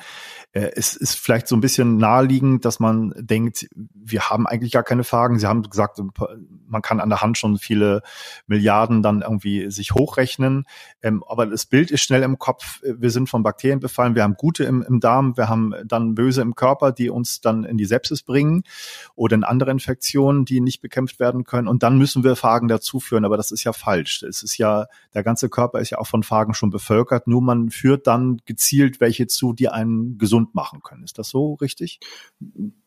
Äh, es ist vielleicht so ein bisschen naheliegend, dass man denkt, wir haben eigentlich gar keine Phagen. Sie haben gesagt, man kann an der Hand schon viele Milliarden dann irgendwie sich hochrechnen. Ähm, aber das Bild ist schnell im Kopf. Wir sind von Bakterien befallen. Wir haben gute im, im Darm. Wir haben dann böse im Körper, die uns dann in die Sepsis bringen oder in andere Infektionen, die nicht bekämpft werden können. Und dann müssen wir Phagen dazuführen. Aber das ist ja falsch. Es ist ja, der ganze Körper ist ja auch von Phagen schon bevölkert. Nur man führt dann gezielt welche zu, die einen gesund machen können. Ist das so richtig?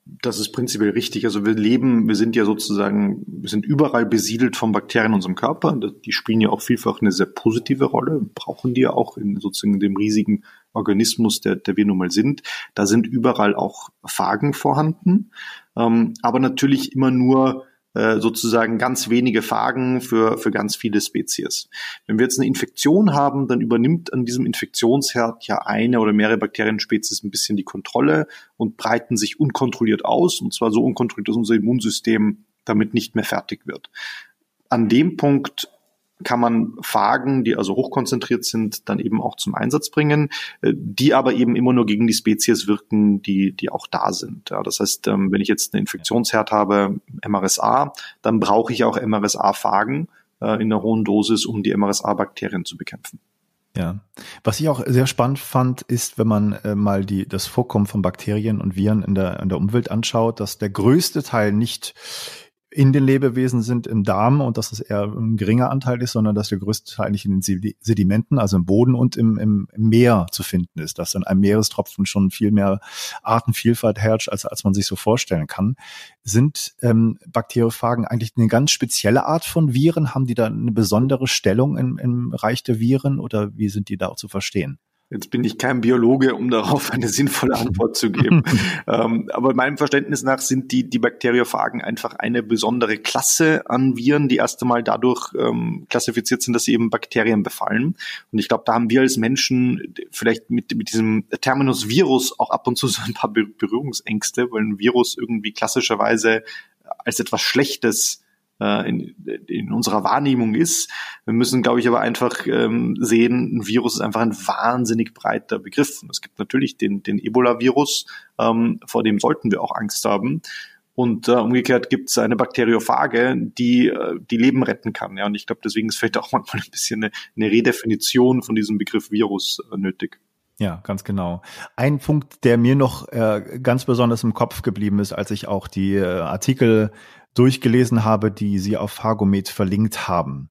Das ist prinzipiell richtig. Also wir leben, wir sind ja sozusagen, wir sind überall besiedelt von Bakterien in unserem Körper. Die spielen ja auch vielfach eine sehr positive Rolle, brauchen die ja auch in sozusagen dem riesigen Organismus, der, der wir nun mal sind. Da sind überall auch Phagen vorhanden, ähm, aber natürlich immer nur äh, sozusagen ganz wenige Phagen für, für ganz viele Spezies. Wenn wir jetzt eine Infektion haben, dann übernimmt an diesem Infektionsherd ja eine oder mehrere Bakterienspezies ein bisschen die Kontrolle und breiten sich unkontrolliert aus, und zwar so unkontrolliert, dass unser Immunsystem damit nicht mehr fertig wird. An dem Punkt kann man Phagen, die also hochkonzentriert sind, dann eben auch zum Einsatz bringen, äh, die aber eben immer nur gegen die Spezies wirken, die, die auch da sind. Ja, das heißt, ähm, wenn ich jetzt eine Infektionsherd habe, MRSA, dann brauche ich auch MRSA-Phagen äh, in einer hohen Dosis, um die MRSA-Bakterien zu bekämpfen. Ja, was ich auch sehr spannend fand, ist, wenn man äh, mal die, das Vorkommen von Bakterien und Viren in der, in der Umwelt anschaut, dass der größte Teil nicht in den Lebewesen sind im Darm und dass es eher ein geringer Anteil ist, sondern dass der größte Teil eigentlich in den Sedimenten, also im Boden und im, im, Meer zu finden ist, dass in einem Meerestropfen schon viel mehr Artenvielfalt herrscht, als, als man sich so vorstellen kann. Sind ähm, Bakteriophagen eigentlich eine ganz spezielle Art von Viren? Haben die da eine besondere Stellung im, im Reich der Viren oder wie sind die da auch zu verstehen? Jetzt bin ich kein Biologe, um darauf eine sinnvolle Antwort zu geben. ähm, aber meinem Verständnis nach sind die, die Bakteriophagen einfach eine besondere Klasse an Viren, die erst einmal dadurch ähm, klassifiziert sind, dass sie eben Bakterien befallen. Und ich glaube, da haben wir als Menschen vielleicht mit, mit diesem Terminus Virus auch ab und zu so ein paar Berührungsängste, weil ein Virus irgendwie klassischerweise als etwas Schlechtes äh, in, in unserer Wahrnehmung ist. Wir müssen, glaube ich, aber einfach ähm, sehen, ein Virus ist einfach ein wahnsinnig breiter Begriff. Und es gibt natürlich den, den Ebola-Virus, ähm, vor dem sollten wir auch Angst haben. Und äh, umgekehrt gibt es eine Bakteriophage, die äh, die Leben retten kann. Ja, und ich glaube, deswegen ist vielleicht auch manchmal ein bisschen eine, eine Redefinition von diesem Begriff Virus äh, nötig. Ja, ganz genau. Ein Punkt, der mir noch äh, ganz besonders im Kopf geblieben ist, als ich auch die äh, Artikel durchgelesen habe, die Sie auf Phagomet verlinkt haben.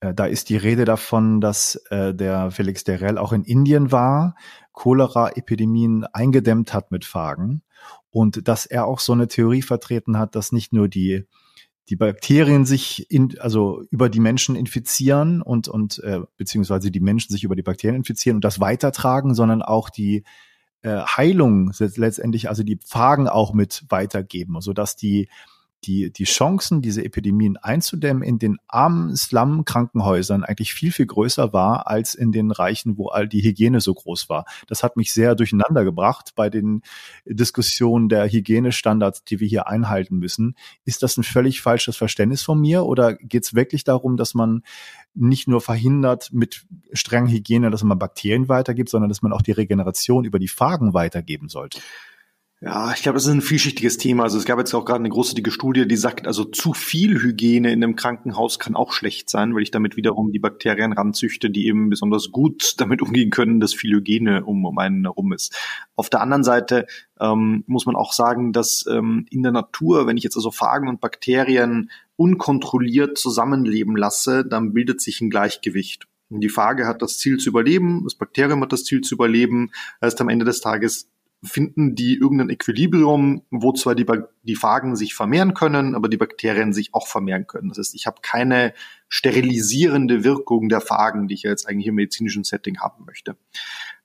Äh, da ist die Rede davon, dass äh, der Felix Derell auch in Indien war, Cholera-Epidemien eingedämmt hat mit Phagen und dass er auch so eine Theorie vertreten hat, dass nicht nur die die Bakterien sich in, also über die Menschen infizieren und und äh, beziehungsweise die Menschen sich über die Bakterien infizieren und das weitertragen, sondern auch die äh, Heilung letztendlich, also die Phagen auch mit weitergeben, so dass die die, die Chancen, diese Epidemien einzudämmen, in den armen Slum-Krankenhäusern eigentlich viel, viel größer war als in den Reichen, wo all die Hygiene so groß war. Das hat mich sehr durcheinander gebracht bei den Diskussionen der Hygienestandards, die wir hier einhalten müssen. Ist das ein völlig falsches Verständnis von mir oder geht es wirklich darum, dass man nicht nur verhindert mit strengen Hygiene, dass man Bakterien weitergibt, sondern dass man auch die Regeneration über die Phagen weitergeben sollte? Ja, ich glaube, das ist ein vielschichtiges Thema. Also es gab jetzt auch gerade eine großartige Studie, die sagt, also zu viel Hygiene in einem Krankenhaus kann auch schlecht sein, weil ich damit wiederum die Bakterien ranzüchte, die eben besonders gut damit umgehen können, dass viel Hygiene um, um einen herum ist. Auf der anderen Seite ähm, muss man auch sagen, dass ähm, in der Natur, wenn ich jetzt also Phagen und Bakterien unkontrolliert zusammenleben lasse, dann bildet sich ein Gleichgewicht. Und die Phage hat das Ziel zu überleben, das Bakterium hat das Ziel zu überleben. Heißt, am Ende des Tages finden die irgendein Equilibrium, wo zwar die, die Phagen sich vermehren können, aber die Bakterien sich auch vermehren können. Das heißt, ich habe keine sterilisierende Wirkung der Phagen, die ich jetzt eigentlich im medizinischen Setting haben möchte.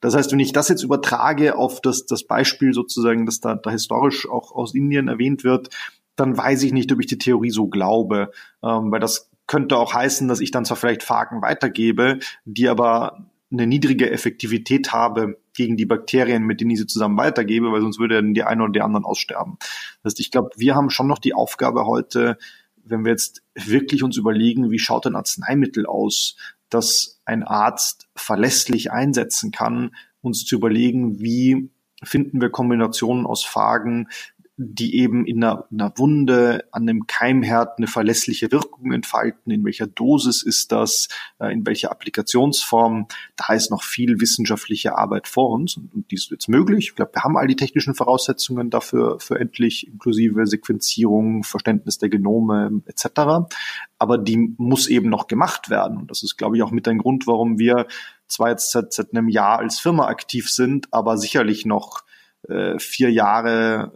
Das heißt, wenn ich das jetzt übertrage auf das, das Beispiel sozusagen, das da, da historisch auch aus Indien erwähnt wird, dann weiß ich nicht, ob ich die Theorie so glaube, ähm, weil das könnte auch heißen, dass ich dann zwar vielleicht Phagen weitergebe, die aber eine niedrige Effektivität habe gegen die Bakterien, mit denen ich sie zusammen weitergebe, weil sonst würde die eine oder die anderen aussterben. Das heißt, ich glaube, wir haben schon noch die Aufgabe heute, wenn wir jetzt wirklich uns überlegen, wie schaut ein Arzneimittel aus, das ein Arzt verlässlich einsetzen kann, uns zu überlegen, wie finden wir Kombinationen aus Phagen, die eben in einer, einer Wunde an einem Keimherd eine verlässliche Wirkung entfalten. In welcher Dosis ist das? Äh, in welcher Applikationsform? Da ist noch viel wissenschaftliche Arbeit vor uns und, und die ist jetzt möglich. Ich glaube, wir haben all die technischen Voraussetzungen dafür für endlich, inklusive Sequenzierung, Verständnis der Genome etc. Aber die muss eben noch gemacht werden. Und das ist, glaube ich, auch mit ein Grund, warum wir zwar jetzt seit, seit einem Jahr als Firma aktiv sind, aber sicherlich noch äh, vier Jahre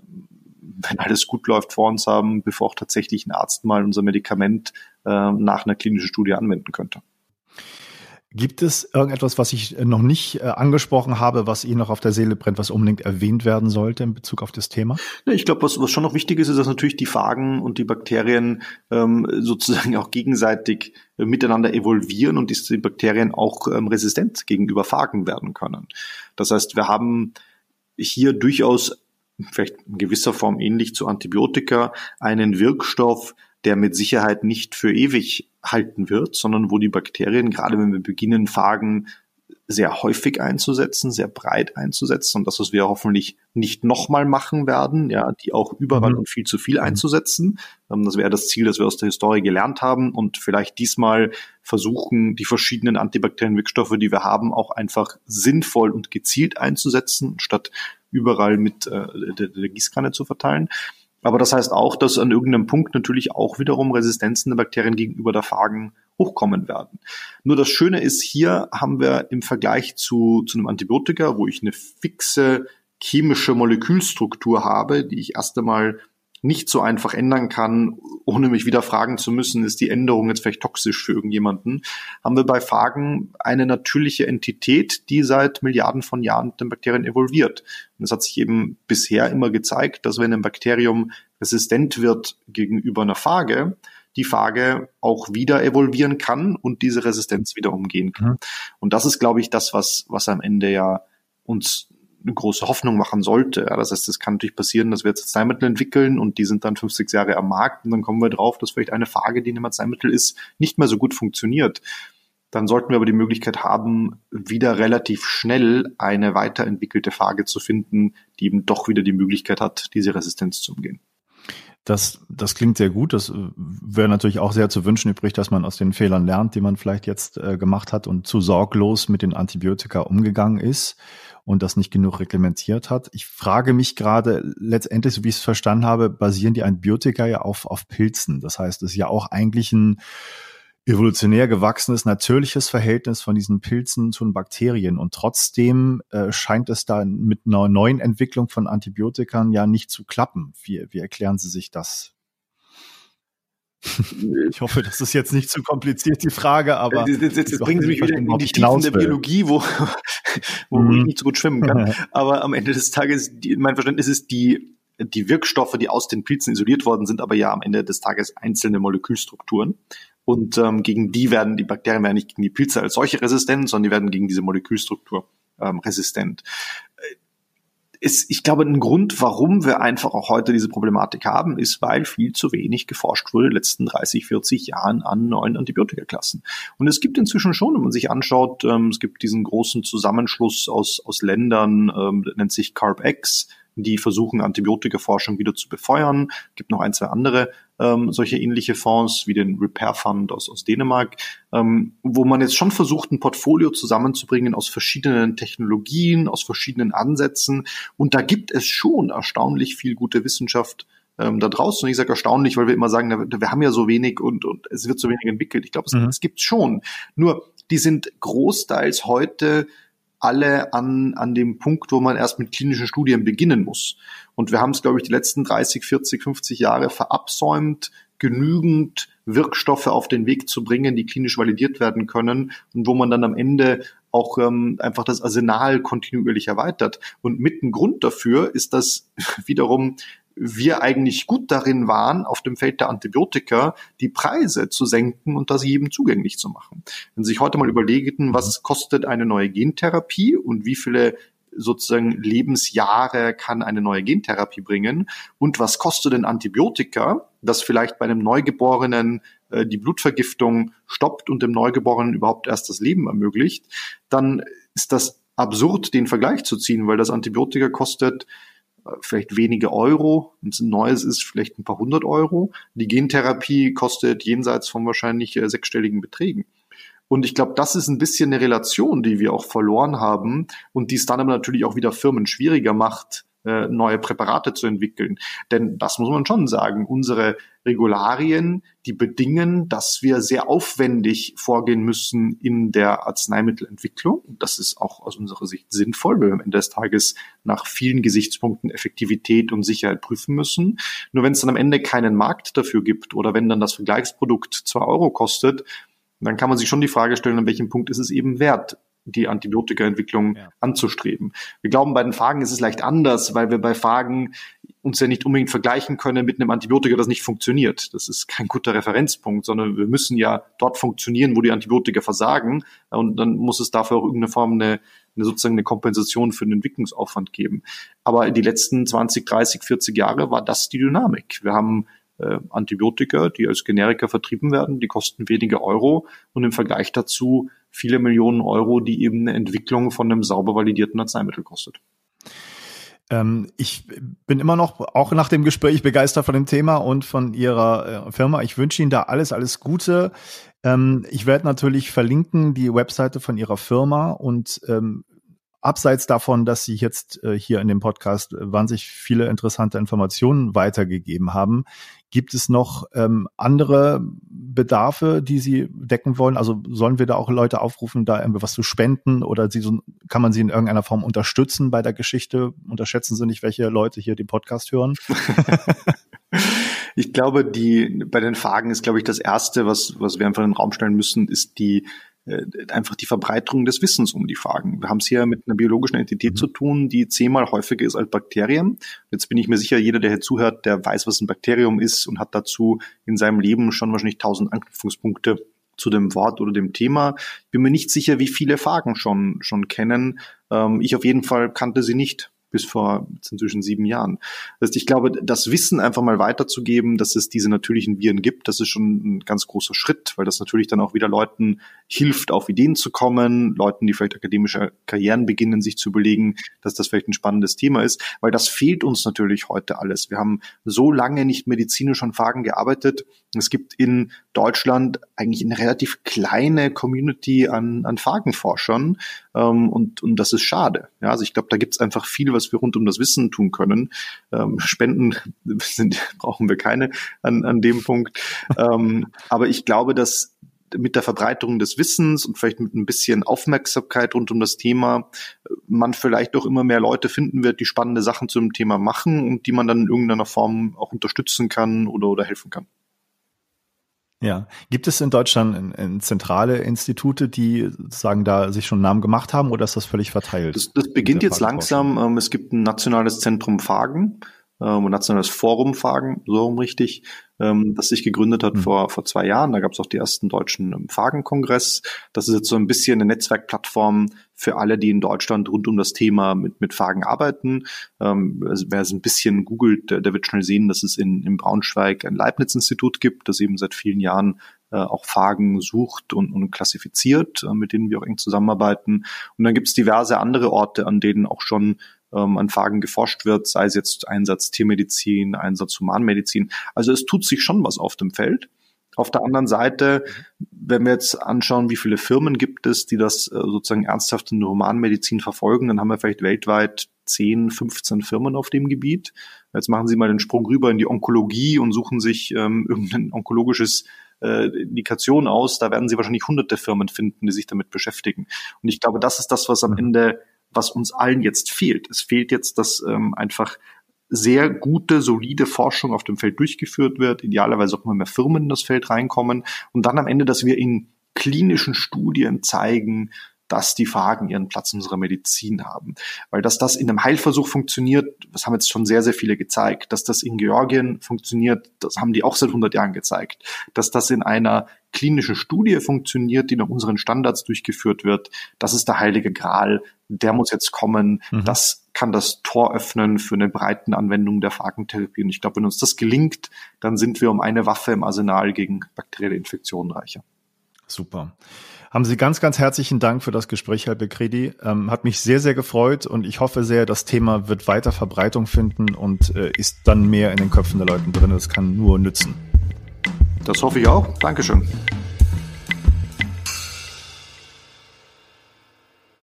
wenn alles gut läuft, vor uns haben, bevor auch tatsächlich ein Arzt mal unser Medikament äh, nach einer klinischen Studie anwenden könnte. Gibt es irgendetwas, was ich noch nicht äh, angesprochen habe, was Ihnen noch auf der Seele brennt, was unbedingt erwähnt werden sollte in Bezug auf das Thema? Ich glaube, was, was schon noch wichtig ist, ist, dass natürlich die Phagen und die Bakterien ähm, sozusagen auch gegenseitig äh, miteinander evolvieren und die Bakterien auch ähm, resistent gegenüber Phagen werden können. Das heißt, wir haben hier durchaus vielleicht in gewisser Form ähnlich zu Antibiotika, einen Wirkstoff, der mit Sicherheit nicht für ewig halten wird, sondern wo die Bakterien, gerade wenn wir beginnen, Phagen sehr häufig einzusetzen, sehr breit einzusetzen und das, was wir hoffentlich nicht nochmal machen werden, ja, die auch überall mhm. und viel zu viel mhm. einzusetzen. Ähm, das wäre das Ziel, das wir aus der Historie gelernt haben und vielleicht diesmal versuchen, die verschiedenen Antibakterienwirkstoffe, die wir haben, auch einfach sinnvoll und gezielt einzusetzen, statt überall mit äh, der, der Gießkanne zu verteilen. Aber das heißt auch, dass an irgendeinem Punkt natürlich auch wiederum Resistenzen der Bakterien gegenüber der Phagen hochkommen werden. Nur das Schöne ist, hier haben wir im Vergleich zu, zu einem Antibiotika, wo ich eine fixe chemische Molekülstruktur habe, die ich erst einmal nicht so einfach ändern kann, ohne mich wieder fragen zu müssen, ist die Änderung jetzt vielleicht toxisch für irgendjemanden, haben wir bei Phagen eine natürliche Entität, die seit Milliarden von Jahren mit den Bakterien evolviert. Und es hat sich eben bisher immer gezeigt, dass wenn ein Bakterium resistent wird gegenüber einer Phage, die Phage auch wieder evolvieren kann und diese Resistenz wieder umgehen kann. Mhm. Und das ist, glaube ich, das, was, was am Ende ja uns eine große Hoffnung machen sollte. Ja, das heißt, es kann natürlich passieren, dass wir jetzt Arzneimittel entwickeln und die sind dann fünf, sechs Jahre am Markt und dann kommen wir drauf, dass vielleicht eine Phage, die in einem Arzneimittel ist, nicht mehr so gut funktioniert. Dann sollten wir aber die Möglichkeit haben, wieder relativ schnell eine weiterentwickelte Phage zu finden, die eben doch wieder die Möglichkeit hat, diese Resistenz zu umgehen. Das, das klingt sehr gut. Das wäre natürlich auch sehr zu wünschen übrig, dass man aus den Fehlern lernt, die man vielleicht jetzt äh, gemacht hat und zu sorglos mit den Antibiotika umgegangen ist und das nicht genug reglementiert hat. Ich frage mich gerade letztendlich, so wie ich es verstanden habe, basieren die Antibiotika ja auf, auf Pilzen. Das heißt, es ist ja auch eigentlich ein evolutionär gewachsenes, natürliches Verhältnis von diesen Pilzen zu den Bakterien. Und trotzdem äh, scheint es da mit einer neuen Entwicklung von Antibiotikern ja nicht zu klappen. Wie, wie erklären Sie sich das? Ich hoffe, das ist jetzt nicht zu kompliziert, die Frage, aber. Jetzt, jetzt, jetzt bringen Sie mich wieder in die Tiefen der Biologie, wo, wo mhm. ich nicht so gut schwimmen kann. aber am Ende des Tages, die, mein Verständnis ist, die, die Wirkstoffe, die aus den Pilzen isoliert worden sind, aber ja am Ende des Tages einzelne Molekülstrukturen. Und ähm, gegen die werden die Bakterien werden nicht gegen die Pilze als solche resistent, sondern die werden gegen diese Molekülstruktur ähm, resistent. Ist, ich glaube, ein Grund, warum wir einfach auch heute diese Problematik haben, ist, weil viel zu wenig geforscht wurde in den letzten 30, 40 Jahren an neuen Antibiotikaklassen. Und es gibt inzwischen schon, wenn man sich anschaut, ähm, es gibt diesen großen Zusammenschluss aus, aus Ländern, ähm, nennt sich CARB-X, die versuchen, Antibiotikaforschung wieder zu befeuern. Es gibt noch ein, zwei andere ähm, solche ähnliche Fonds wie den Repair Fund aus, aus Dänemark, ähm, wo man jetzt schon versucht, ein Portfolio zusammenzubringen aus verschiedenen Technologien, aus verschiedenen Ansätzen. Und da gibt es schon erstaunlich viel gute Wissenschaft ähm, da draußen. Und ich sage erstaunlich, weil wir immer sagen, wir haben ja so wenig und, und es wird so wenig entwickelt. Ich glaube, es, mhm. es gibt schon. Nur, die sind großteils heute alle an, an dem Punkt, wo man erst mit klinischen Studien beginnen muss. Und wir haben es, glaube ich, die letzten 30, 40, 50 Jahre verabsäumt, genügend Wirkstoffe auf den Weg zu bringen, die klinisch validiert werden können und wo man dann am Ende auch ähm, einfach das Arsenal kontinuierlich erweitert. Und mit ein Grund dafür ist, dass wiederum wir eigentlich gut darin waren, auf dem Feld der Antibiotika die Preise zu senken und das jedem zugänglich zu machen. Wenn Sie sich heute mal überlegen, was kostet eine neue Gentherapie und wie viele sozusagen Lebensjahre kann eine neue Gentherapie bringen und was kostet denn Antibiotika, das vielleicht bei einem Neugeborenen äh, die Blutvergiftung stoppt und dem Neugeborenen überhaupt erst das Leben ermöglicht, dann ist das absurd, den Vergleich zu ziehen, weil das Antibiotika kostet vielleicht wenige Euro. Und ein neues ist vielleicht ein paar hundert Euro. Die Gentherapie kostet jenseits von wahrscheinlich äh, sechsstelligen Beträgen. Und ich glaube, das ist ein bisschen eine Relation, die wir auch verloren haben und die es dann aber natürlich auch wieder Firmen schwieriger macht, äh, neue Präparate zu entwickeln. Denn das muss man schon sagen, unsere Regularien, die bedingen, dass wir sehr aufwendig vorgehen müssen in der Arzneimittelentwicklung. Das ist auch aus unserer Sicht sinnvoll, weil wir am Ende des Tages nach vielen Gesichtspunkten Effektivität und Sicherheit prüfen müssen. Nur wenn es dann am Ende keinen Markt dafür gibt oder wenn dann das Vergleichsprodukt zwei Euro kostet, dann kann man sich schon die Frage stellen, an welchem Punkt ist es eben wert, die Antibiotikaentwicklung ja. anzustreben. Wir glauben, bei den Phagen ist es leicht anders, weil wir bei Phagen uns ja nicht unbedingt vergleichen können mit einem Antibiotika, das nicht funktioniert. Das ist kein guter Referenzpunkt, sondern wir müssen ja dort funktionieren, wo die Antibiotika versagen. Und dann muss es dafür auch irgendeine Form eine, eine sozusagen eine Kompensation für den Entwicklungsaufwand geben. Aber die letzten 20, 30, 40 Jahre war das die Dynamik. Wir haben äh, Antibiotika, die als Generika vertrieben werden, die kosten wenige Euro und im Vergleich dazu viele Millionen Euro, die eben eine Entwicklung von einem sauber validierten Arzneimittel kostet. Ähm, ich bin immer noch, auch nach dem Gespräch, begeistert von dem Thema und von Ihrer äh, Firma. Ich wünsche Ihnen da alles, alles Gute. Ähm, ich werde natürlich verlinken die Webseite von Ihrer Firma und ähm, abseits davon, dass Sie jetzt äh, hier in dem Podcast äh, wahnsinnig viele interessante Informationen weitergegeben haben, gibt es noch ähm, andere Bedarfe, die Sie decken wollen? Also sollen wir da auch Leute aufrufen, da irgendwie was zu spenden oder Sie kann man Sie in irgendeiner Form unterstützen bei der Geschichte? Unterschätzen Sie nicht, welche Leute hier den Podcast hören? ich glaube, die bei den Fragen ist, glaube ich, das erste, was was wir einfach in den Raum stellen müssen, ist die einfach die Verbreiterung des Wissens um die Fragen. Wir haben es hier mit einer biologischen Entität mhm. zu tun, die zehnmal häufiger ist als Bakterien. Jetzt bin ich mir sicher, jeder, der hier zuhört, der weiß, was ein Bakterium ist und hat dazu in seinem Leben schon wahrscheinlich tausend Anknüpfungspunkte zu dem Wort oder dem Thema. Ich bin mir nicht sicher, wie viele Fragen schon, schon kennen. Ähm, ich auf jeden Fall kannte sie nicht bis vor inzwischen sieben Jahren. Das heißt, ich glaube, das Wissen einfach mal weiterzugeben, dass es diese natürlichen Viren gibt, das ist schon ein ganz großer Schritt, weil das natürlich dann auch wieder Leuten hilft, auf Ideen zu kommen, Leuten, die vielleicht akademische Karrieren beginnen, sich zu überlegen, dass das vielleicht ein spannendes Thema ist, weil das fehlt uns natürlich heute alles. Wir haben so lange nicht medizinisch an Fragen gearbeitet. Es gibt in Deutschland eigentlich eine relativ kleine Community an, an Phagenforschern ähm, und, und das ist schade. Ja, also ich glaube, da gibt es einfach viel, was wir rund um das Wissen tun können. Ähm, Spenden sind, brauchen wir keine an, an dem Punkt. ähm, aber ich glaube, dass mit der Verbreitung des Wissens und vielleicht mit ein bisschen Aufmerksamkeit rund um das Thema man vielleicht auch immer mehr Leute finden wird, die spannende Sachen zum Thema machen und die man dann in irgendeiner Form auch unterstützen kann oder, oder helfen kann. Ja, gibt es in Deutschland in, in zentrale Institute, die sagen, da sich schon Namen gemacht haben oder ist das völlig verteilt? Das, das beginnt jetzt langsam. Ähm, es gibt ein nationales Zentrum Fagen, ähm, nationales Forum Fagen, so rum richtig, ähm, das sich gegründet hat mhm. vor, vor zwei Jahren. Da gab es auch die ersten deutschen ähm, Fagen-Kongress. Das ist jetzt so ein bisschen eine Netzwerkplattform für alle, die in Deutschland rund um das Thema mit, mit Fagen arbeiten. Ähm, also wer es ein bisschen googelt, der, der wird schnell sehen, dass es in, in Braunschweig ein Leibniz-Institut gibt, das eben seit vielen Jahren äh, auch Fagen sucht und, und klassifiziert, äh, mit denen wir auch eng zusammenarbeiten. Und dann gibt es diverse andere Orte, an denen auch schon ähm, an Fragen geforscht wird, sei es jetzt Einsatz Tiermedizin, Einsatz Humanmedizin. Also es tut sich schon was auf dem Feld. Auf der anderen Seite, wenn wir jetzt anschauen, wie viele Firmen gibt es, die das äh, sozusagen ernsthaft in der Humanmedizin verfolgen, dann haben wir vielleicht weltweit 10, 15 Firmen auf dem Gebiet. Jetzt machen Sie mal den Sprung rüber in die Onkologie und suchen sich ähm, irgendein onkologisches äh, Indikation aus. Da werden Sie wahrscheinlich hunderte Firmen finden, die sich damit beschäftigen. Und ich glaube, das ist das, was am mhm. Ende was uns allen jetzt fehlt. Es fehlt jetzt, dass ähm, einfach sehr gute, solide Forschung auf dem Feld durchgeführt wird, idealerweise auch immer mehr Firmen in das Feld reinkommen und dann am Ende, dass wir in klinischen Studien zeigen, dass die Fragen ihren Platz in unserer Medizin haben. Weil dass das in einem Heilversuch funktioniert, das haben jetzt schon sehr, sehr viele gezeigt. Dass das in Georgien funktioniert, das haben die auch seit 100 Jahren gezeigt. Dass das in einer klinischen Studie funktioniert, die nach unseren Standards durchgeführt wird, das ist der heilige Gral. Der muss jetzt kommen. Mhm. Das kann das Tor öffnen für eine breiten Anwendung der Phagentherapie. Und ich glaube, wenn uns das gelingt, dann sind wir um eine Waffe im Arsenal gegen bakterielle Infektionen reicher. Super. Haben Sie ganz, ganz herzlichen Dank für das Gespräch, Herr Bekredi. Ähm, hat mich sehr, sehr gefreut und ich hoffe sehr, das Thema wird weiter Verbreitung finden und äh, ist dann mehr in den Köpfen der Leute drin. Das kann nur nützen. Das hoffe ich auch. Dankeschön.